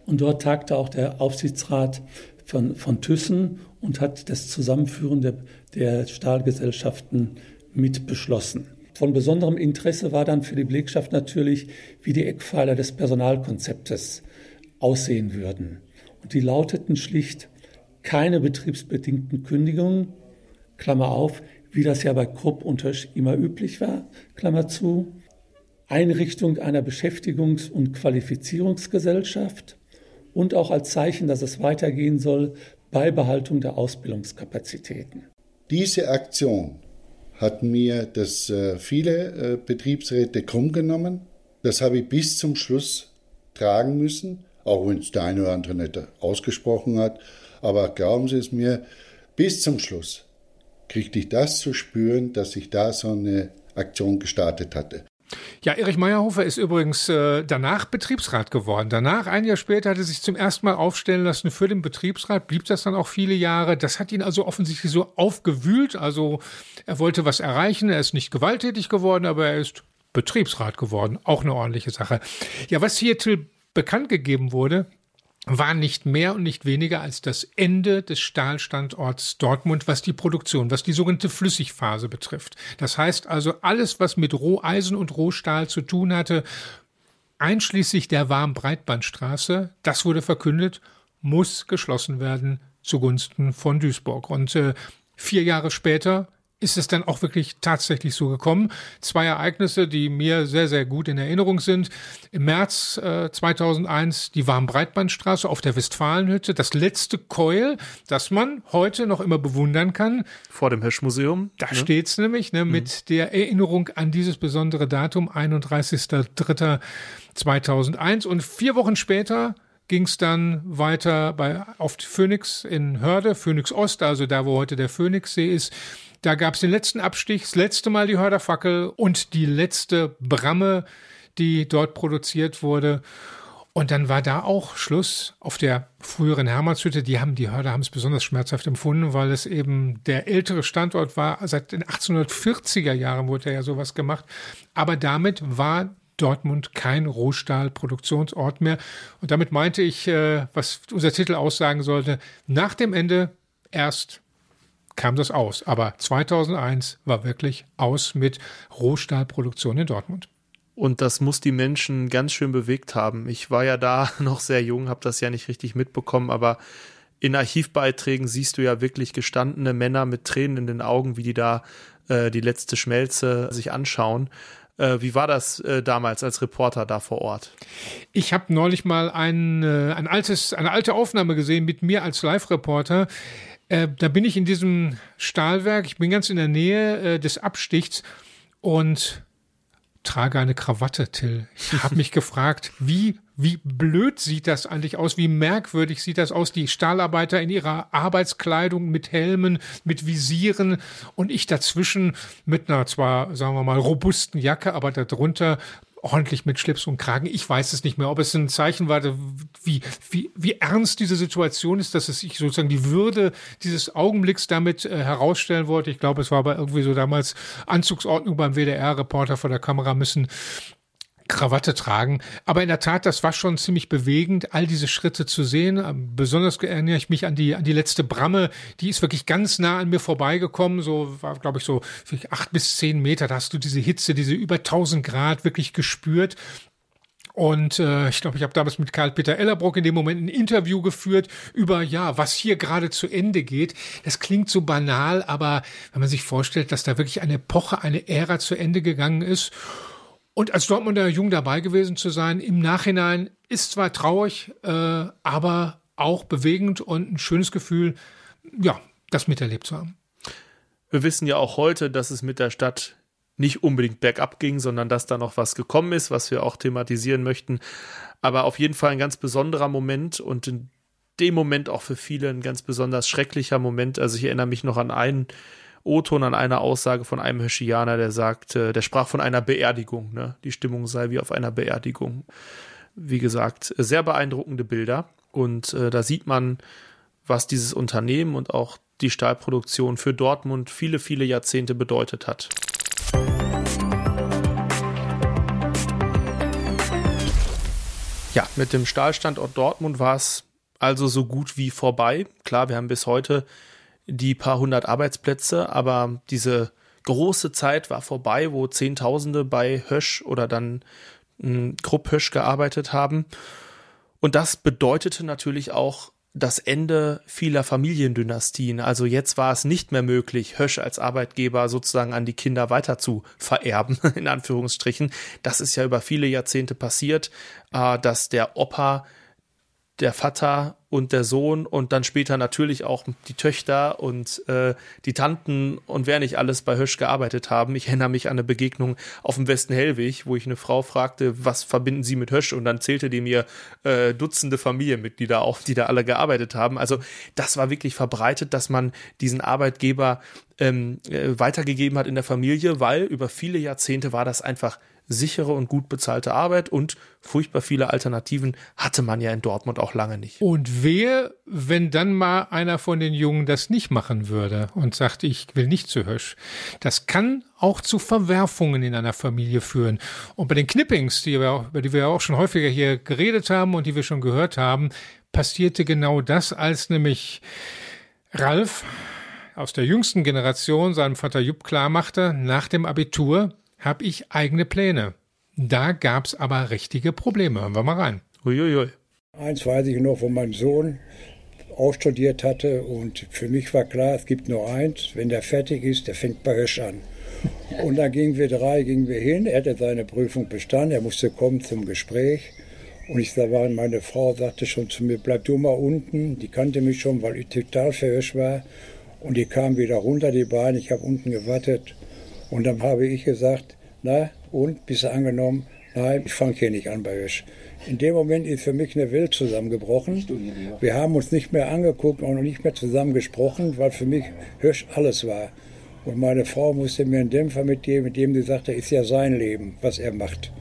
Und dort tagte auch der Aufsichtsrat von, von Thyssen und hat das Zusammenführen der, der Stahlgesellschaften mit beschlossen. Von besonderem Interesse war dann für die Belegschaft natürlich, wie die Eckpfeiler des Personalkonzeptes aussehen würden. Und die lauteten schlicht keine betriebsbedingten Kündigungen, Klammer auf, wie das ja bei Krupp und Hösch immer üblich war, Klammer zu, Einrichtung einer Beschäftigungs- und Qualifizierungsgesellschaft und auch als Zeichen, dass es weitergehen soll, Beibehaltung der Ausbildungskapazitäten. Diese Aktion hat mir das äh, viele äh, Betriebsräte krumm genommen. Das habe ich bis zum Schluss tragen müssen, auch wenn es der eine oder andere nicht ausgesprochen hat. Aber glauben Sie es mir, bis zum Schluss kriegte ich das zu spüren, dass ich da so eine Aktion gestartet hatte. Ja, Erich Meyerhofer ist übrigens äh, danach Betriebsrat geworden. Danach, ein Jahr später, hat er sich zum ersten Mal aufstellen lassen für den Betriebsrat, blieb das dann auch viele Jahre. Das hat ihn also offensichtlich so aufgewühlt. Also er wollte was erreichen, er ist nicht gewalttätig geworden, aber er ist Betriebsrat geworden. Auch eine ordentliche Sache. Ja, was hier Till bekannt gegeben wurde, war nicht mehr und nicht weniger als das Ende des Stahlstandorts Dortmund, was die Produktion, was die sogenannte Flüssigphase betrifft. Das heißt also, alles, was mit Roheisen und Rohstahl zu tun hatte, einschließlich der Warmbreitbandstraße, das wurde verkündet, muss geschlossen werden zugunsten von Duisburg. Und äh, vier Jahre später ist es dann auch wirklich tatsächlich so gekommen. Zwei Ereignisse, die mir sehr, sehr gut in Erinnerung sind. Im März äh, 2001 die Warmbreitbandstraße auf der Westfalenhütte, das letzte Keul, das man heute noch immer bewundern kann. Vor dem Hirschmuseum. Da ne? steht's nämlich, ne, mhm. mit der Erinnerung an dieses besondere Datum, 31.03.2001. Und vier Wochen später ging es dann weiter bei, auf Phoenix in Hörde, Phoenix Ost, also da, wo heute der Phoenixsee ist. Da gab es den letzten Abstich, das letzte Mal die Hörderfackel und die letzte Bramme, die dort produziert wurde. Und dann war da auch Schluss auf der früheren Hermannshütte. Die haben, die Hörder haben es besonders schmerzhaft empfunden, weil es eben der ältere Standort war. Seit den 1840er Jahren wurde ja sowas gemacht. Aber damit war Dortmund kein Rohstahlproduktionsort mehr. Und damit meinte ich, äh, was unser Titel aussagen sollte, nach dem Ende erst kam das aus. Aber 2001 war wirklich aus mit Rohstahlproduktion in Dortmund. Und das muss die Menschen ganz schön bewegt haben. Ich war ja da noch sehr jung, habe das ja nicht richtig mitbekommen, aber in Archivbeiträgen siehst du ja wirklich gestandene Männer mit Tränen in den Augen, wie die da äh, die letzte Schmelze sich anschauen. Äh, wie war das äh, damals als Reporter da vor Ort? Ich habe neulich mal ein, äh, ein altes, eine alte Aufnahme gesehen mit mir als Live-Reporter. Äh, da bin ich in diesem Stahlwerk, ich bin ganz in der Nähe äh, des Abstichs und trage eine Krawatte, Till. Ich habe mich gefragt, wie, wie blöd sieht das eigentlich aus? Wie merkwürdig sieht das aus? Die Stahlarbeiter in ihrer Arbeitskleidung mit Helmen, mit Visieren und ich dazwischen mit einer zwar, sagen wir mal, robusten Jacke, aber darunter ordentlich mit Schlips und Kragen. Ich weiß es nicht mehr, ob es ein Zeichen war, wie, wie, wie ernst diese Situation ist, dass es sich sozusagen die Würde dieses Augenblicks damit äh, herausstellen wollte. Ich glaube, es war aber irgendwie so damals Anzugsordnung beim WDR-Reporter vor der Kamera müssen Krawatte tragen. Aber in der Tat, das war schon ziemlich bewegend, all diese Schritte zu sehen. Besonders erinnere ich mich an die, an die letzte Bramme. Die ist wirklich ganz nah an mir vorbeigekommen. So war, glaube ich, so acht bis zehn Meter. Da hast du diese Hitze, diese über 1000 Grad wirklich gespürt. Und äh, ich glaube, ich habe damals mit Karl-Peter Ellerbrock in dem Moment ein Interview geführt über, ja, was hier gerade zu Ende geht. Das klingt so banal, aber wenn man sich vorstellt, dass da wirklich eine Epoche, eine Ära zu Ende gegangen ist und als Dortmunder jung dabei gewesen zu sein, im Nachhinein ist zwar traurig, äh, aber auch bewegend und ein schönes Gefühl, ja, das miterlebt zu haben. Wir wissen ja auch heute, dass es mit der Stadt nicht unbedingt bergab ging, sondern dass da noch was gekommen ist, was wir auch thematisieren möchten. Aber auf jeden Fall ein ganz besonderer Moment und in dem Moment auch für viele ein ganz besonders schrecklicher Moment. Also ich erinnere mich noch an einen O-Ton an einer Aussage von einem Höschianer, der sagte, der sprach von einer Beerdigung. Ne? Die Stimmung sei wie auf einer Beerdigung. Wie gesagt, sehr beeindruckende Bilder. Und äh, da sieht man, was dieses Unternehmen und auch die Stahlproduktion für Dortmund viele, viele Jahrzehnte bedeutet hat. Ja, mit dem Stahlstandort Dortmund war es also so gut wie vorbei. Klar, wir haben bis heute die paar hundert Arbeitsplätze, aber diese große Zeit war vorbei, wo Zehntausende bei Hösch oder dann hm, Krupp Hösch gearbeitet haben. Und das bedeutete natürlich auch das Ende vieler Familiendynastien. Also jetzt war es nicht mehr möglich, Hösch als Arbeitgeber sozusagen an die Kinder weiter zu vererben, in Anführungsstrichen. Das ist ja über viele Jahrzehnte passiert, äh, dass der Opa der Vater und der Sohn und dann später natürlich auch die Töchter und äh, die Tanten und wer nicht alles bei Hösch gearbeitet haben. Ich erinnere mich an eine Begegnung auf dem Westen Hellwig, wo ich eine Frau fragte, was verbinden Sie mit Hösch? Und dann zählte die mir äh, Dutzende Familienmitglieder auf, die da alle gearbeitet haben. Also das war wirklich verbreitet, dass man diesen Arbeitgeber ähm, äh, weitergegeben hat in der Familie, weil über viele Jahrzehnte war das einfach sichere und gut bezahlte Arbeit und furchtbar viele Alternativen hatte man ja in Dortmund auch lange nicht. Und wer, wenn dann mal einer von den Jungen das nicht machen würde und sagt, ich will nicht zu Hösch, das kann auch zu Verwerfungen in einer Familie führen. Und bei den Knippings, die wir über die wir auch schon häufiger hier geredet haben und die wir schon gehört haben, passierte genau das, als nämlich Ralf aus der jüngsten Generation seinem Vater Jupp klarmachte, nach dem Abitur habe ich eigene Pläne. Da gab es aber richtige Probleme. Hören wir mal rein. Uiuiui. Eins weiß ich noch, wo mein Sohn ausstudiert hatte und für mich war klar, es gibt nur eins, wenn der fertig ist, der fängt bei Hösch an. Und dann gingen wir drei, gingen wir hin, er hatte seine Prüfung bestanden, er musste kommen zum Gespräch. Und ich da war, meine Frau sagte schon zu mir, bleib du mal unten. Die kannte mich schon, weil ich total für Hösch war. Und die kam wieder runter, die beiden. Ich habe unten gewartet. Und dann habe ich gesagt, na und, bist du angenommen? Nein, ich fange hier nicht an bei euch. In dem Moment ist für mich eine Welt zusammengebrochen. Wir haben uns nicht mehr angeguckt und nicht mehr zusammen gesprochen, weil für mich Hirsch alles war. Und meine Frau musste mir einen Dämpfer mitgeben, mit dem sie sagte, ist ja sein Leben, was er macht.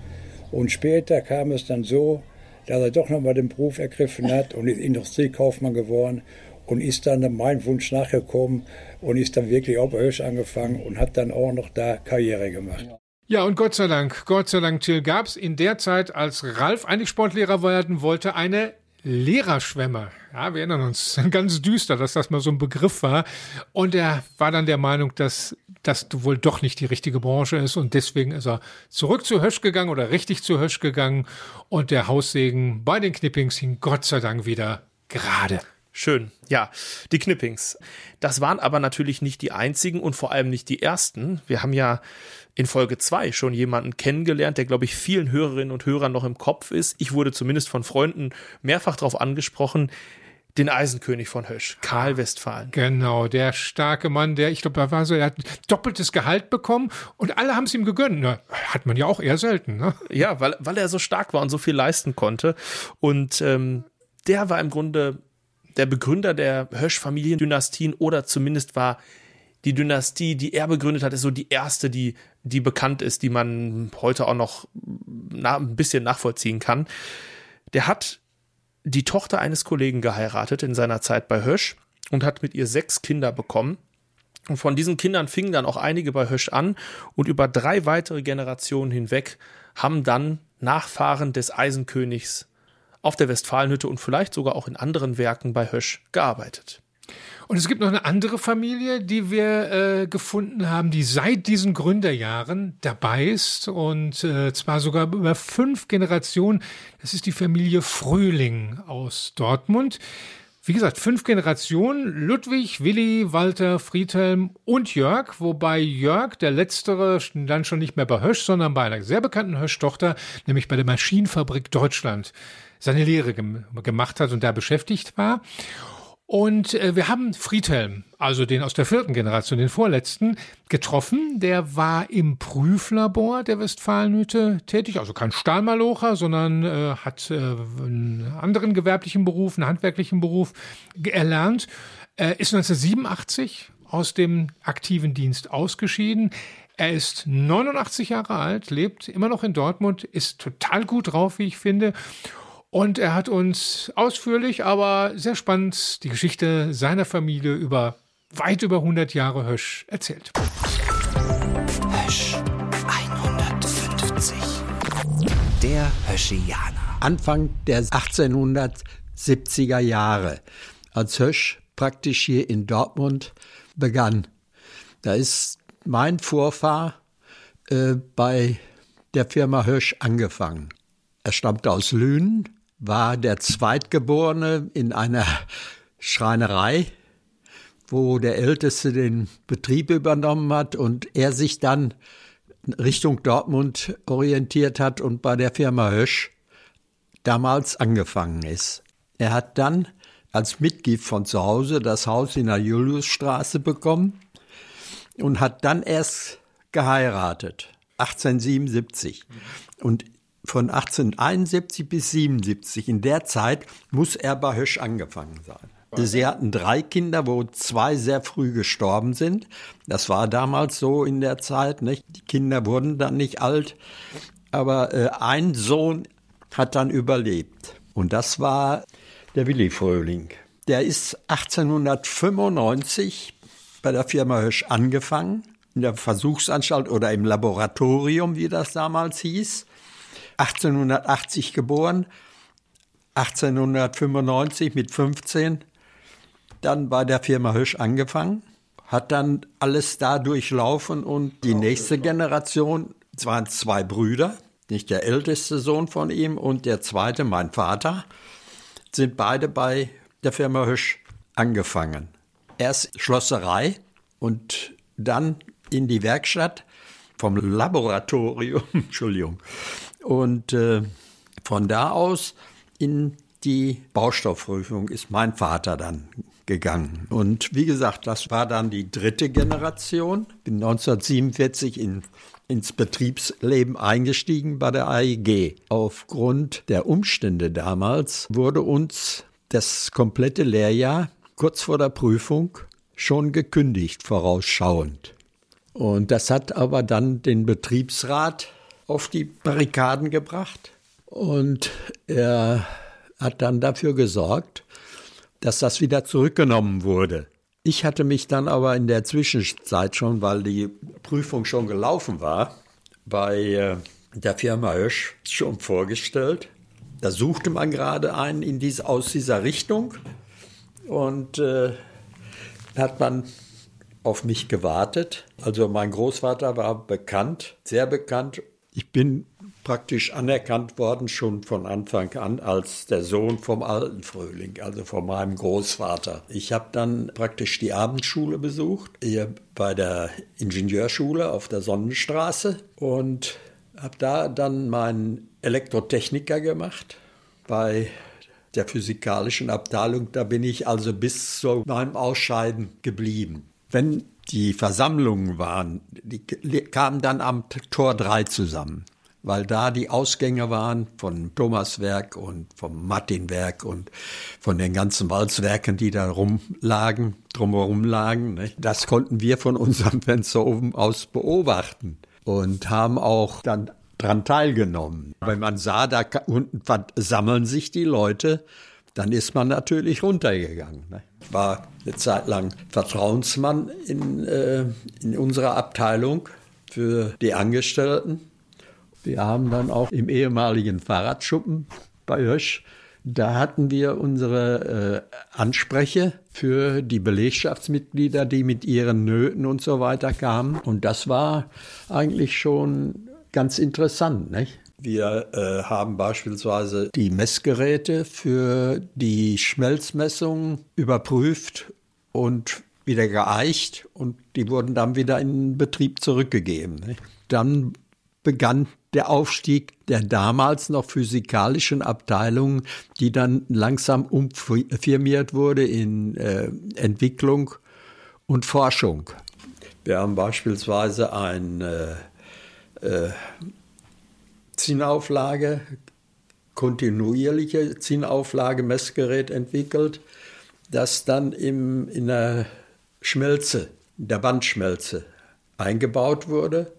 Und später kam es dann so, dass er doch nochmal den Beruf ergriffen hat und ist Industriekaufmann geworden und ist dann meinem Wunsch nachgekommen und ist dann wirklich auf Hösch angefangen und hat dann auch noch da Karriere gemacht. Ja, und Gott sei Dank, Gott sei Dank, Till, gab es in der Zeit, als Ralf eigentlich Sportlehrer werden wollte, eine Lehrerschwemme. Ja, wir erinnern uns ganz düster, dass das mal so ein Begriff war. Und er war dann der Meinung, dass das wohl doch nicht die richtige Branche ist. Und deswegen ist er zurück zu Hösch gegangen oder richtig zu Hösch gegangen. Und der Haussegen bei den Knippings hing Gott sei Dank wieder gerade. Schön. Ja, die Knippings. Das waren aber natürlich nicht die einzigen und vor allem nicht die ersten. Wir haben ja in Folge 2 schon jemanden kennengelernt, der, glaube ich, vielen Hörerinnen und Hörern noch im Kopf ist. Ich wurde zumindest von Freunden mehrfach darauf angesprochen, den Eisenkönig von Hösch, Karl Westphalen. Genau, der starke Mann, der, ich glaube, da war so, er hat doppeltes Gehalt bekommen und alle haben es ihm gegönnt. Na, hat man ja auch eher selten, ne? Ja, weil, weil er so stark war und so viel leisten konnte. Und ähm, der war im Grunde der Begründer der Hösch-Familiendynastien oder zumindest war die Dynastie, die er begründet hat, ist so die erste, die, die bekannt ist, die man heute auch noch na, ein bisschen nachvollziehen kann. Der hat die Tochter eines Kollegen geheiratet in seiner Zeit bei Hösch und hat mit ihr sechs Kinder bekommen. Und von diesen Kindern fingen dann auch einige bei Hösch an und über drei weitere Generationen hinweg haben dann Nachfahren des Eisenkönigs auf der Westfalenhütte und vielleicht sogar auch in anderen Werken bei Hösch gearbeitet. Und es gibt noch eine andere Familie, die wir äh, gefunden haben, die seit diesen Gründerjahren dabei ist und äh, zwar sogar über fünf Generationen. Das ist die Familie Fröhling aus Dortmund. Wie gesagt, fünf Generationen, Ludwig, Willi, Walter, Friedhelm und Jörg, wobei Jörg, der letztere, dann schon nicht mehr bei Hösch, sondern bei einer sehr bekannten Hösch-Tochter, nämlich bei der Maschinenfabrik Deutschland, seine Lehre gem gemacht hat und da beschäftigt war. Und äh, wir haben Friedhelm, also den aus der vierten Generation, den vorletzten, getroffen. Der war im Prüflabor der Westfalenhütte tätig, also kein Stahlmalocher, sondern äh, hat äh, einen anderen gewerblichen Beruf, einen handwerklichen Beruf erlernt. Äh, ist 1987 aus dem aktiven Dienst ausgeschieden. Er ist 89 Jahre alt, lebt immer noch in Dortmund, ist total gut drauf, wie ich finde. Und er hat uns ausführlich, aber sehr spannend die Geschichte seiner Familie über weit über 100 Jahre Hösch erzählt. Hösch 150. Der Höschianer. Anfang der 1870er Jahre, als Hösch praktisch hier in Dortmund begann. Da ist mein Vorfahr äh, bei der Firma Hösch angefangen. Er stammte aus Lünen, war der Zweitgeborene in einer Schreinerei, wo der Älteste den Betrieb übernommen hat und er sich dann Richtung Dortmund orientiert hat und bei der Firma Hösch damals angefangen ist. Er hat dann als Mitglied von zu Hause das Haus in der Juliusstraße bekommen und hat dann erst geheiratet, 1877. Und von 1871 bis 77, in der Zeit muss er bei Hösch angefangen sein. Sie hatten drei Kinder, wo zwei sehr früh gestorben sind. Das war damals so in der Zeit. Nicht? Die Kinder wurden dann nicht alt, aber äh, ein Sohn hat dann überlebt. Und das war der Willi Fröhling. Der ist 1895 bei der Firma Hösch angefangen, in der Versuchsanstalt oder im Laboratorium, wie das damals hieß. 1880 geboren, 1895 mit 15 dann bei der Firma Hösch angefangen, hat dann alles da durchlaufen und die nächste Generation, es waren zwei Brüder, nicht der älteste Sohn von ihm und der zweite, mein Vater, sind beide bei der Firma Hösch angefangen. Erst Schlosserei und dann in die Werkstatt vom Laboratorium, Entschuldigung. Und äh, von da aus in die Baustoffprüfung ist mein Vater dann gegangen. Und wie gesagt, das war dann die dritte Generation. Bin 1947 in, ins Betriebsleben eingestiegen bei der AEG. Aufgrund der Umstände damals wurde uns das komplette Lehrjahr kurz vor der Prüfung schon gekündigt, vorausschauend. Und das hat aber dann den Betriebsrat auf die Barrikaden gebracht. Und er hat dann dafür gesorgt, dass das wieder zurückgenommen wurde. Ich hatte mich dann aber in der Zwischenzeit schon, weil die Prüfung schon gelaufen war, bei äh, der Firma Hösch schon vorgestellt. Da suchte man gerade einen in dies, aus dieser Richtung und äh, hat man auf mich gewartet. Also mein Großvater war bekannt, sehr bekannt. Ich bin praktisch anerkannt worden, schon von Anfang an, als der Sohn vom alten Frühling, also von meinem Großvater. Ich habe dann praktisch die Abendschule besucht, hier bei der Ingenieurschule auf der Sonnenstraße und habe da dann meinen Elektrotechniker gemacht bei der physikalischen Abteilung. Da bin ich also bis zu meinem Ausscheiden geblieben. Wenn die Versammlungen waren, die kamen dann am Tor 3 zusammen weil da die Ausgänge waren von Thomaswerk und vom Martinwerk und von den ganzen Walzwerken, die da rumlagen, drumherum lagen. Ne? Das konnten wir von unserem Fenster oben aus beobachten und haben auch dann dran teilgenommen. Wenn man sah, da unten sammeln sich die Leute, dann ist man natürlich runtergegangen. Ne? Ich war eine Zeit lang Vertrauensmann in, äh, in unserer Abteilung für die Angestellten wir haben dann auch im ehemaligen Fahrradschuppen bei Hösch, da hatten wir unsere äh, Anspreche für die Belegschaftsmitglieder, die mit ihren Nöten und so weiter kamen. Und das war eigentlich schon ganz interessant. Nicht? Wir äh, haben beispielsweise die Messgeräte für die Schmelzmessung überprüft und wieder geeicht und die wurden dann wieder in Betrieb zurückgegeben. Dann begann der Aufstieg der damals noch physikalischen Abteilung, die dann langsam umfirmiert wurde in äh, Entwicklung und Forschung. Wir haben beispielsweise ein äh, äh, Zinnauflage, kontinuierliche Zinnauflage Messgerät entwickelt, das dann im, in der Schmelze der Wandschmelze eingebaut wurde.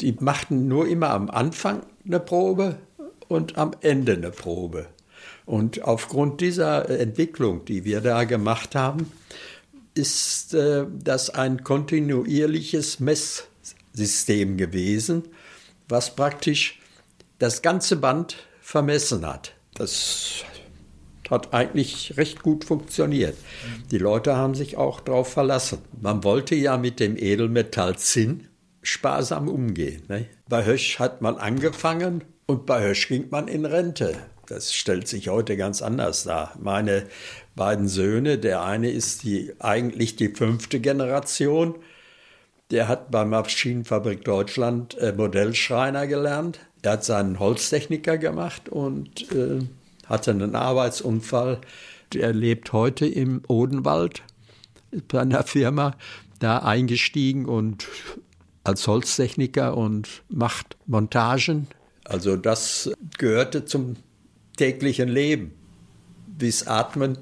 Die machten nur immer am Anfang eine Probe und am Ende eine Probe. Und aufgrund dieser Entwicklung, die wir da gemacht haben, ist äh, das ein kontinuierliches Messsystem gewesen, was praktisch das ganze Band vermessen hat. Das hat eigentlich recht gut funktioniert. Die Leute haben sich auch darauf verlassen. Man wollte ja mit dem Edelmetall Zinn sparsam umgehen. Ne? Bei Hösch hat man angefangen und bei Hösch ging man in Rente. Das stellt sich heute ganz anders dar. Meine beiden Söhne, der eine ist die, eigentlich die fünfte Generation, der hat bei Maschinenfabrik Deutschland äh, Modellschreiner gelernt. Er hat seinen Holztechniker gemacht und äh, hatte einen Arbeitsunfall. Er lebt heute im Odenwald bei einer Firma, da eingestiegen und als Holztechniker und macht Montagen. Also das gehörte zum täglichen Leben, bis Atmen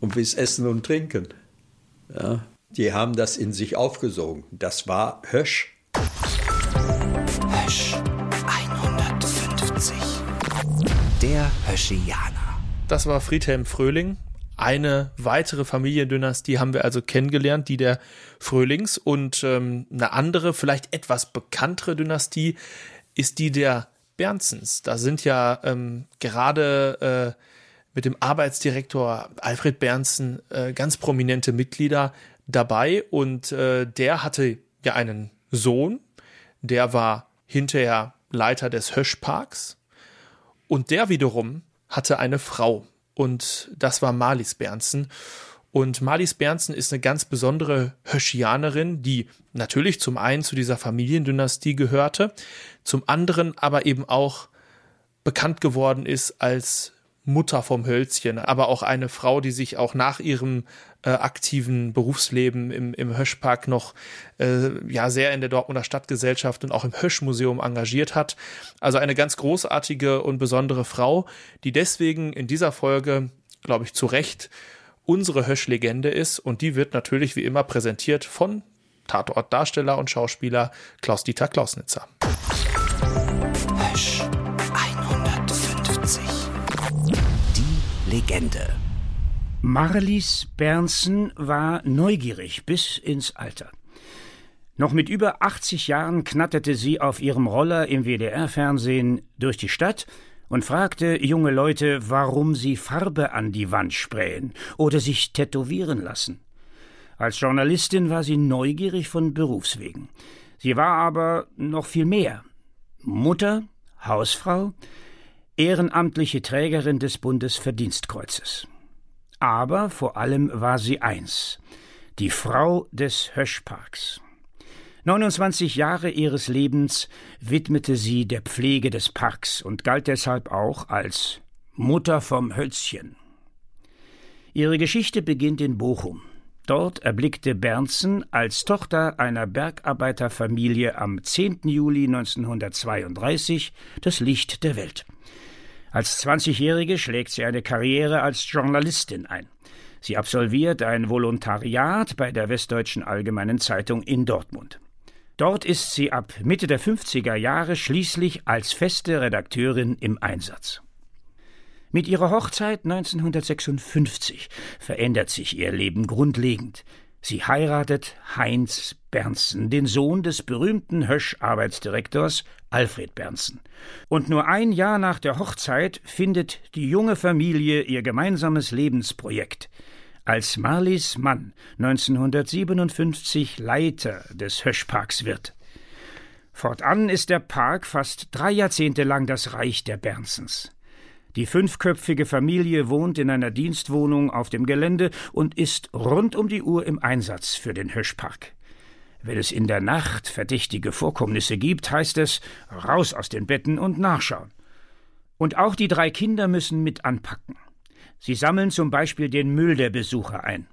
und bis Essen und Trinken. Ja, die haben das in sich aufgesogen. Das war Hösch. Hösch Der Höschianer. Das war Friedhelm Fröhling. Eine weitere Familiendynastie haben wir also kennengelernt, die der Fröhlings. Und ähm, eine andere, vielleicht etwas bekanntere Dynastie ist die der Bernzens. Da sind ja ähm, gerade äh, mit dem Arbeitsdirektor Alfred Bernsen äh, ganz prominente Mitglieder dabei. Und äh, der hatte ja einen Sohn, der war hinterher Leiter des Höschparks und der wiederum hatte eine Frau. Und das war Marlies Bernsen. Und Marlies Bernsen ist eine ganz besondere Höschianerin, die natürlich zum einen zu dieser Familiendynastie gehörte, zum anderen aber eben auch bekannt geworden ist als Mutter vom Hölzchen, aber auch eine Frau, die sich auch nach ihrem äh, aktiven Berufsleben im, im Höschpark noch äh, ja sehr in der Dortmunder Stadtgesellschaft und auch im Höschmuseum engagiert hat. Also eine ganz großartige und besondere Frau, die deswegen in dieser Folge, glaube ich, zu Recht unsere Hösch-Legende ist und die wird natürlich wie immer präsentiert von Tatortdarsteller und Schauspieler Klaus-Dieter Klausnitzer. Legende. Marlies Bernsen war neugierig bis ins Alter. Noch mit über 80 Jahren knatterte sie auf ihrem Roller im WDR-Fernsehen durch die Stadt und fragte junge Leute, warum sie Farbe an die Wand sprayen oder sich tätowieren lassen. Als Journalistin war sie neugierig von Berufswegen. Sie war aber noch viel mehr. Mutter, Hausfrau, ehrenamtliche Trägerin des Bundesverdienstkreuzes. Aber vor allem war sie eins, die Frau des Höschparks. 29 Jahre ihres Lebens widmete sie der Pflege des Parks und galt deshalb auch als Mutter vom Hölzchen. Ihre Geschichte beginnt in Bochum. Dort erblickte Bernsen als Tochter einer Bergarbeiterfamilie am 10. Juli 1932 das Licht der Welt. Als 20-Jährige schlägt sie eine Karriere als Journalistin ein. Sie absolviert ein Volontariat bei der Westdeutschen Allgemeinen Zeitung in Dortmund. Dort ist sie ab Mitte der 50er Jahre schließlich als feste Redakteurin im Einsatz. Mit ihrer Hochzeit 1956 verändert sich ihr Leben grundlegend. Sie heiratet Heinz Bernsen, den Sohn des berühmten Hösch-Arbeitsdirektors Alfred Bernsen. Und nur ein Jahr nach der Hochzeit findet die junge Familie ihr gemeinsames Lebensprojekt. Als Marlies Mann 1957 Leiter des Höschparks wird. Fortan ist der Park fast drei Jahrzehnte lang das Reich der Bernsens. Die fünfköpfige Familie wohnt in einer Dienstwohnung auf dem Gelände und ist rund um die Uhr im Einsatz für den Höschpark. Wenn es in der Nacht verdächtige Vorkommnisse gibt, heißt es raus aus den Betten und nachschauen. Und auch die drei Kinder müssen mit anpacken. Sie sammeln zum Beispiel den Müll der Besucher ein,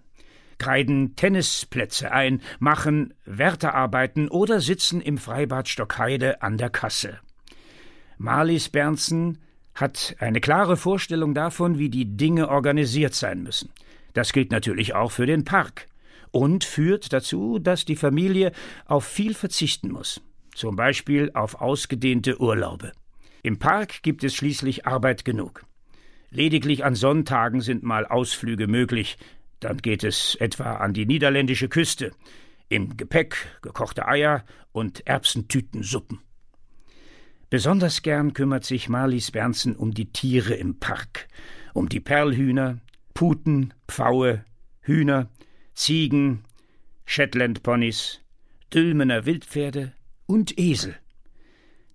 kreiden Tennisplätze ein, machen Wärterarbeiten oder sitzen im Freibad Stockheide an der Kasse. Marlies Bernsen hat eine klare Vorstellung davon, wie die Dinge organisiert sein müssen. Das gilt natürlich auch für den Park. und führt dazu, dass die Familie auf viel verzichten muss, zum Beispiel auf ausgedehnte Urlaube. Im Park gibt es schließlich Arbeit genug. Lediglich an Sonntagen sind mal Ausflüge möglich, dann geht es etwa an die niederländische Küste, im Gepäck gekochte Eier und Erbsentütensuppen. Besonders gern kümmert sich Marlies Bernsen um die Tiere im Park, um die Perlhühner, Puten, Pfaue, Hühner, Ziegen, Shetland-Ponys, Dülmener Wildpferde und Esel.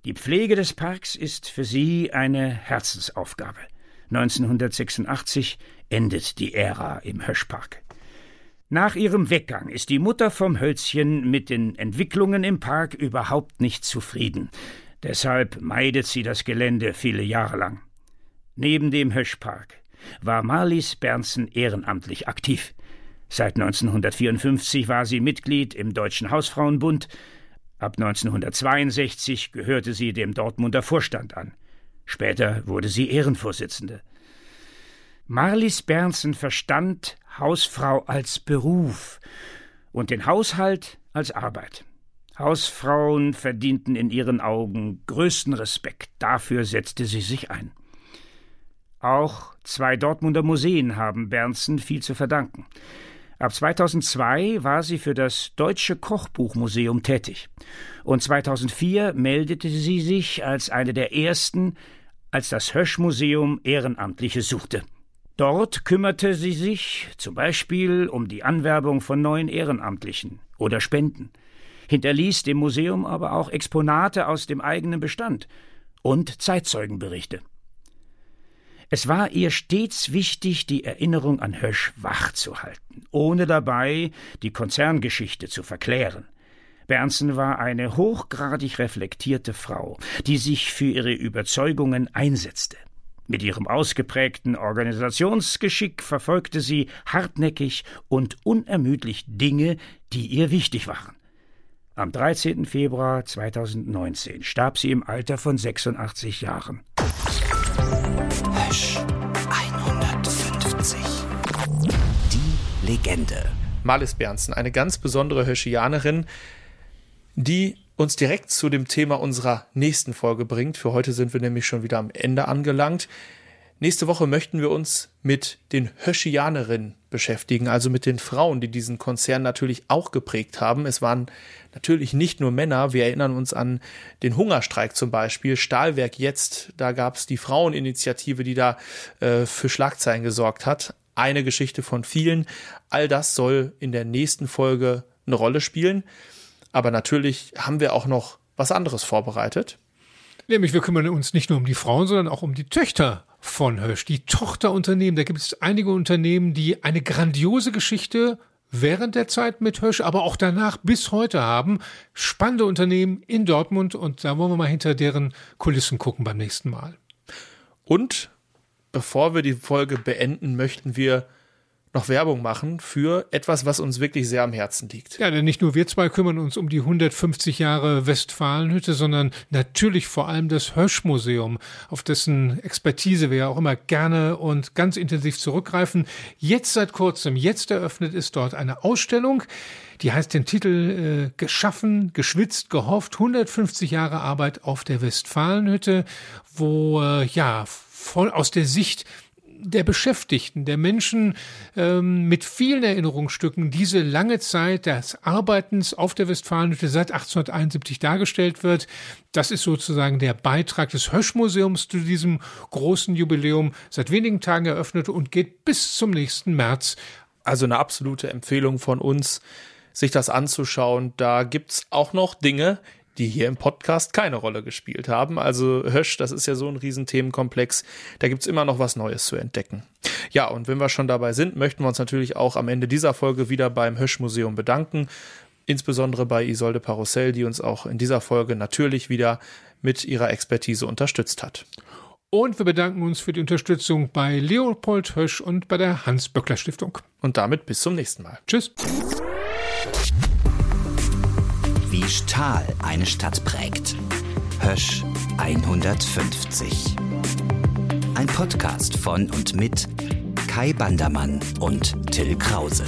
Die Pflege des Parks ist für sie eine Herzensaufgabe. 1986 endet die Ära im Höschpark. Nach ihrem Weggang ist die Mutter vom Hölzchen mit den Entwicklungen im Park überhaupt nicht zufrieden. Deshalb meidet sie das Gelände viele Jahre lang. Neben dem Höschpark war Marlies Bernsen ehrenamtlich aktiv. Seit 1954 war sie Mitglied im Deutschen Hausfrauenbund. Ab 1962 gehörte sie dem Dortmunder Vorstand an. Später wurde sie Ehrenvorsitzende. Marlies Bernsen verstand Hausfrau als Beruf und den Haushalt als Arbeit. Hausfrauen verdienten in ihren Augen größten Respekt, dafür setzte sie sich ein. Auch zwei Dortmunder Museen haben Bernsen viel zu verdanken. Ab 2002 war sie für das Deutsche Kochbuchmuseum tätig. Und 2004 meldete sie sich als eine der ersten, als das Hösch-Museum Ehrenamtliche suchte. Dort kümmerte sie sich zum Beispiel um die Anwerbung von neuen Ehrenamtlichen oder Spenden, hinterließ dem Museum aber auch Exponate aus dem eigenen Bestand und Zeitzeugenberichte. Es war ihr stets wichtig, die Erinnerung an Hösch wachzuhalten, ohne dabei die Konzerngeschichte zu verklären. Bernsen war eine hochgradig reflektierte Frau, die sich für ihre Überzeugungen einsetzte. Mit ihrem ausgeprägten Organisationsgeschick verfolgte sie hartnäckig und unermüdlich Dinge, die ihr wichtig waren. Am 13. Februar 2019 starb sie im Alter von 86 Jahren. Hösch 150. Die Legende. Malis Bernsen, eine ganz besondere Höschianerin, die uns direkt zu dem Thema unserer nächsten Folge bringt. Für heute sind wir nämlich schon wieder am Ende angelangt. Nächste Woche möchten wir uns mit den Höschianerinnen beschäftigen, also mit den Frauen, die diesen Konzern natürlich auch geprägt haben. Es waren natürlich nicht nur Männer. Wir erinnern uns an den Hungerstreik zum Beispiel. Stahlwerk jetzt, da gab es die Fraueninitiative, die da äh, für Schlagzeilen gesorgt hat. Eine Geschichte von vielen. All das soll in der nächsten Folge eine Rolle spielen. Aber natürlich haben wir auch noch was anderes vorbereitet. Nämlich wir kümmern uns nicht nur um die Frauen, sondern auch um die Töchter von Hösch, die Tochterunternehmen. Da gibt es einige Unternehmen, die eine grandiose Geschichte während der Zeit mit Hösch, aber auch danach bis heute haben. Spannende Unternehmen in Dortmund und da wollen wir mal hinter deren Kulissen gucken beim nächsten Mal. Und bevor wir die Folge beenden, möchten wir noch Werbung machen für etwas, was uns wirklich sehr am Herzen liegt. Ja, denn nicht nur wir zwei kümmern uns um die 150 Jahre Westfalenhütte, sondern natürlich vor allem das Hösch-Museum, auf dessen Expertise wir ja auch immer gerne und ganz intensiv zurückgreifen. Jetzt seit kurzem, jetzt eröffnet ist dort eine Ausstellung, die heißt den Titel äh, Geschaffen, geschwitzt, gehofft, 150 Jahre Arbeit auf der Westfalenhütte, wo äh, ja voll aus der Sicht der Beschäftigten, der Menschen ähm, mit vielen Erinnerungsstücken diese lange Zeit des Arbeitens auf der Westfalenhütte seit 1871 dargestellt wird. Das ist sozusagen der Beitrag des Hösch-Museums zu diesem großen Jubiläum, seit wenigen Tagen eröffnet und geht bis zum nächsten März. Also eine absolute Empfehlung von uns, sich das anzuschauen. Da gibt's auch noch Dinge, die hier im Podcast keine Rolle gespielt haben. Also Hösch, das ist ja so ein Riesenthemenkomplex, da gibt's immer noch was Neues zu entdecken. Ja, und wenn wir schon dabei sind, möchten wir uns natürlich auch am Ende dieser Folge wieder beim Hösch-Museum bedanken. Insbesondere bei Isolde Parussell, die uns auch in dieser Folge natürlich wieder mit ihrer Expertise unterstützt hat. Und wir bedanken uns für die Unterstützung bei Leopold Hösch und bei der Hans-Böckler-Stiftung. Und damit bis zum nächsten Mal. Tschüss. Wie Stahl eine Stadt prägt. Hösch 150. Ein Podcast von und mit Kai Bandermann und Till Krause.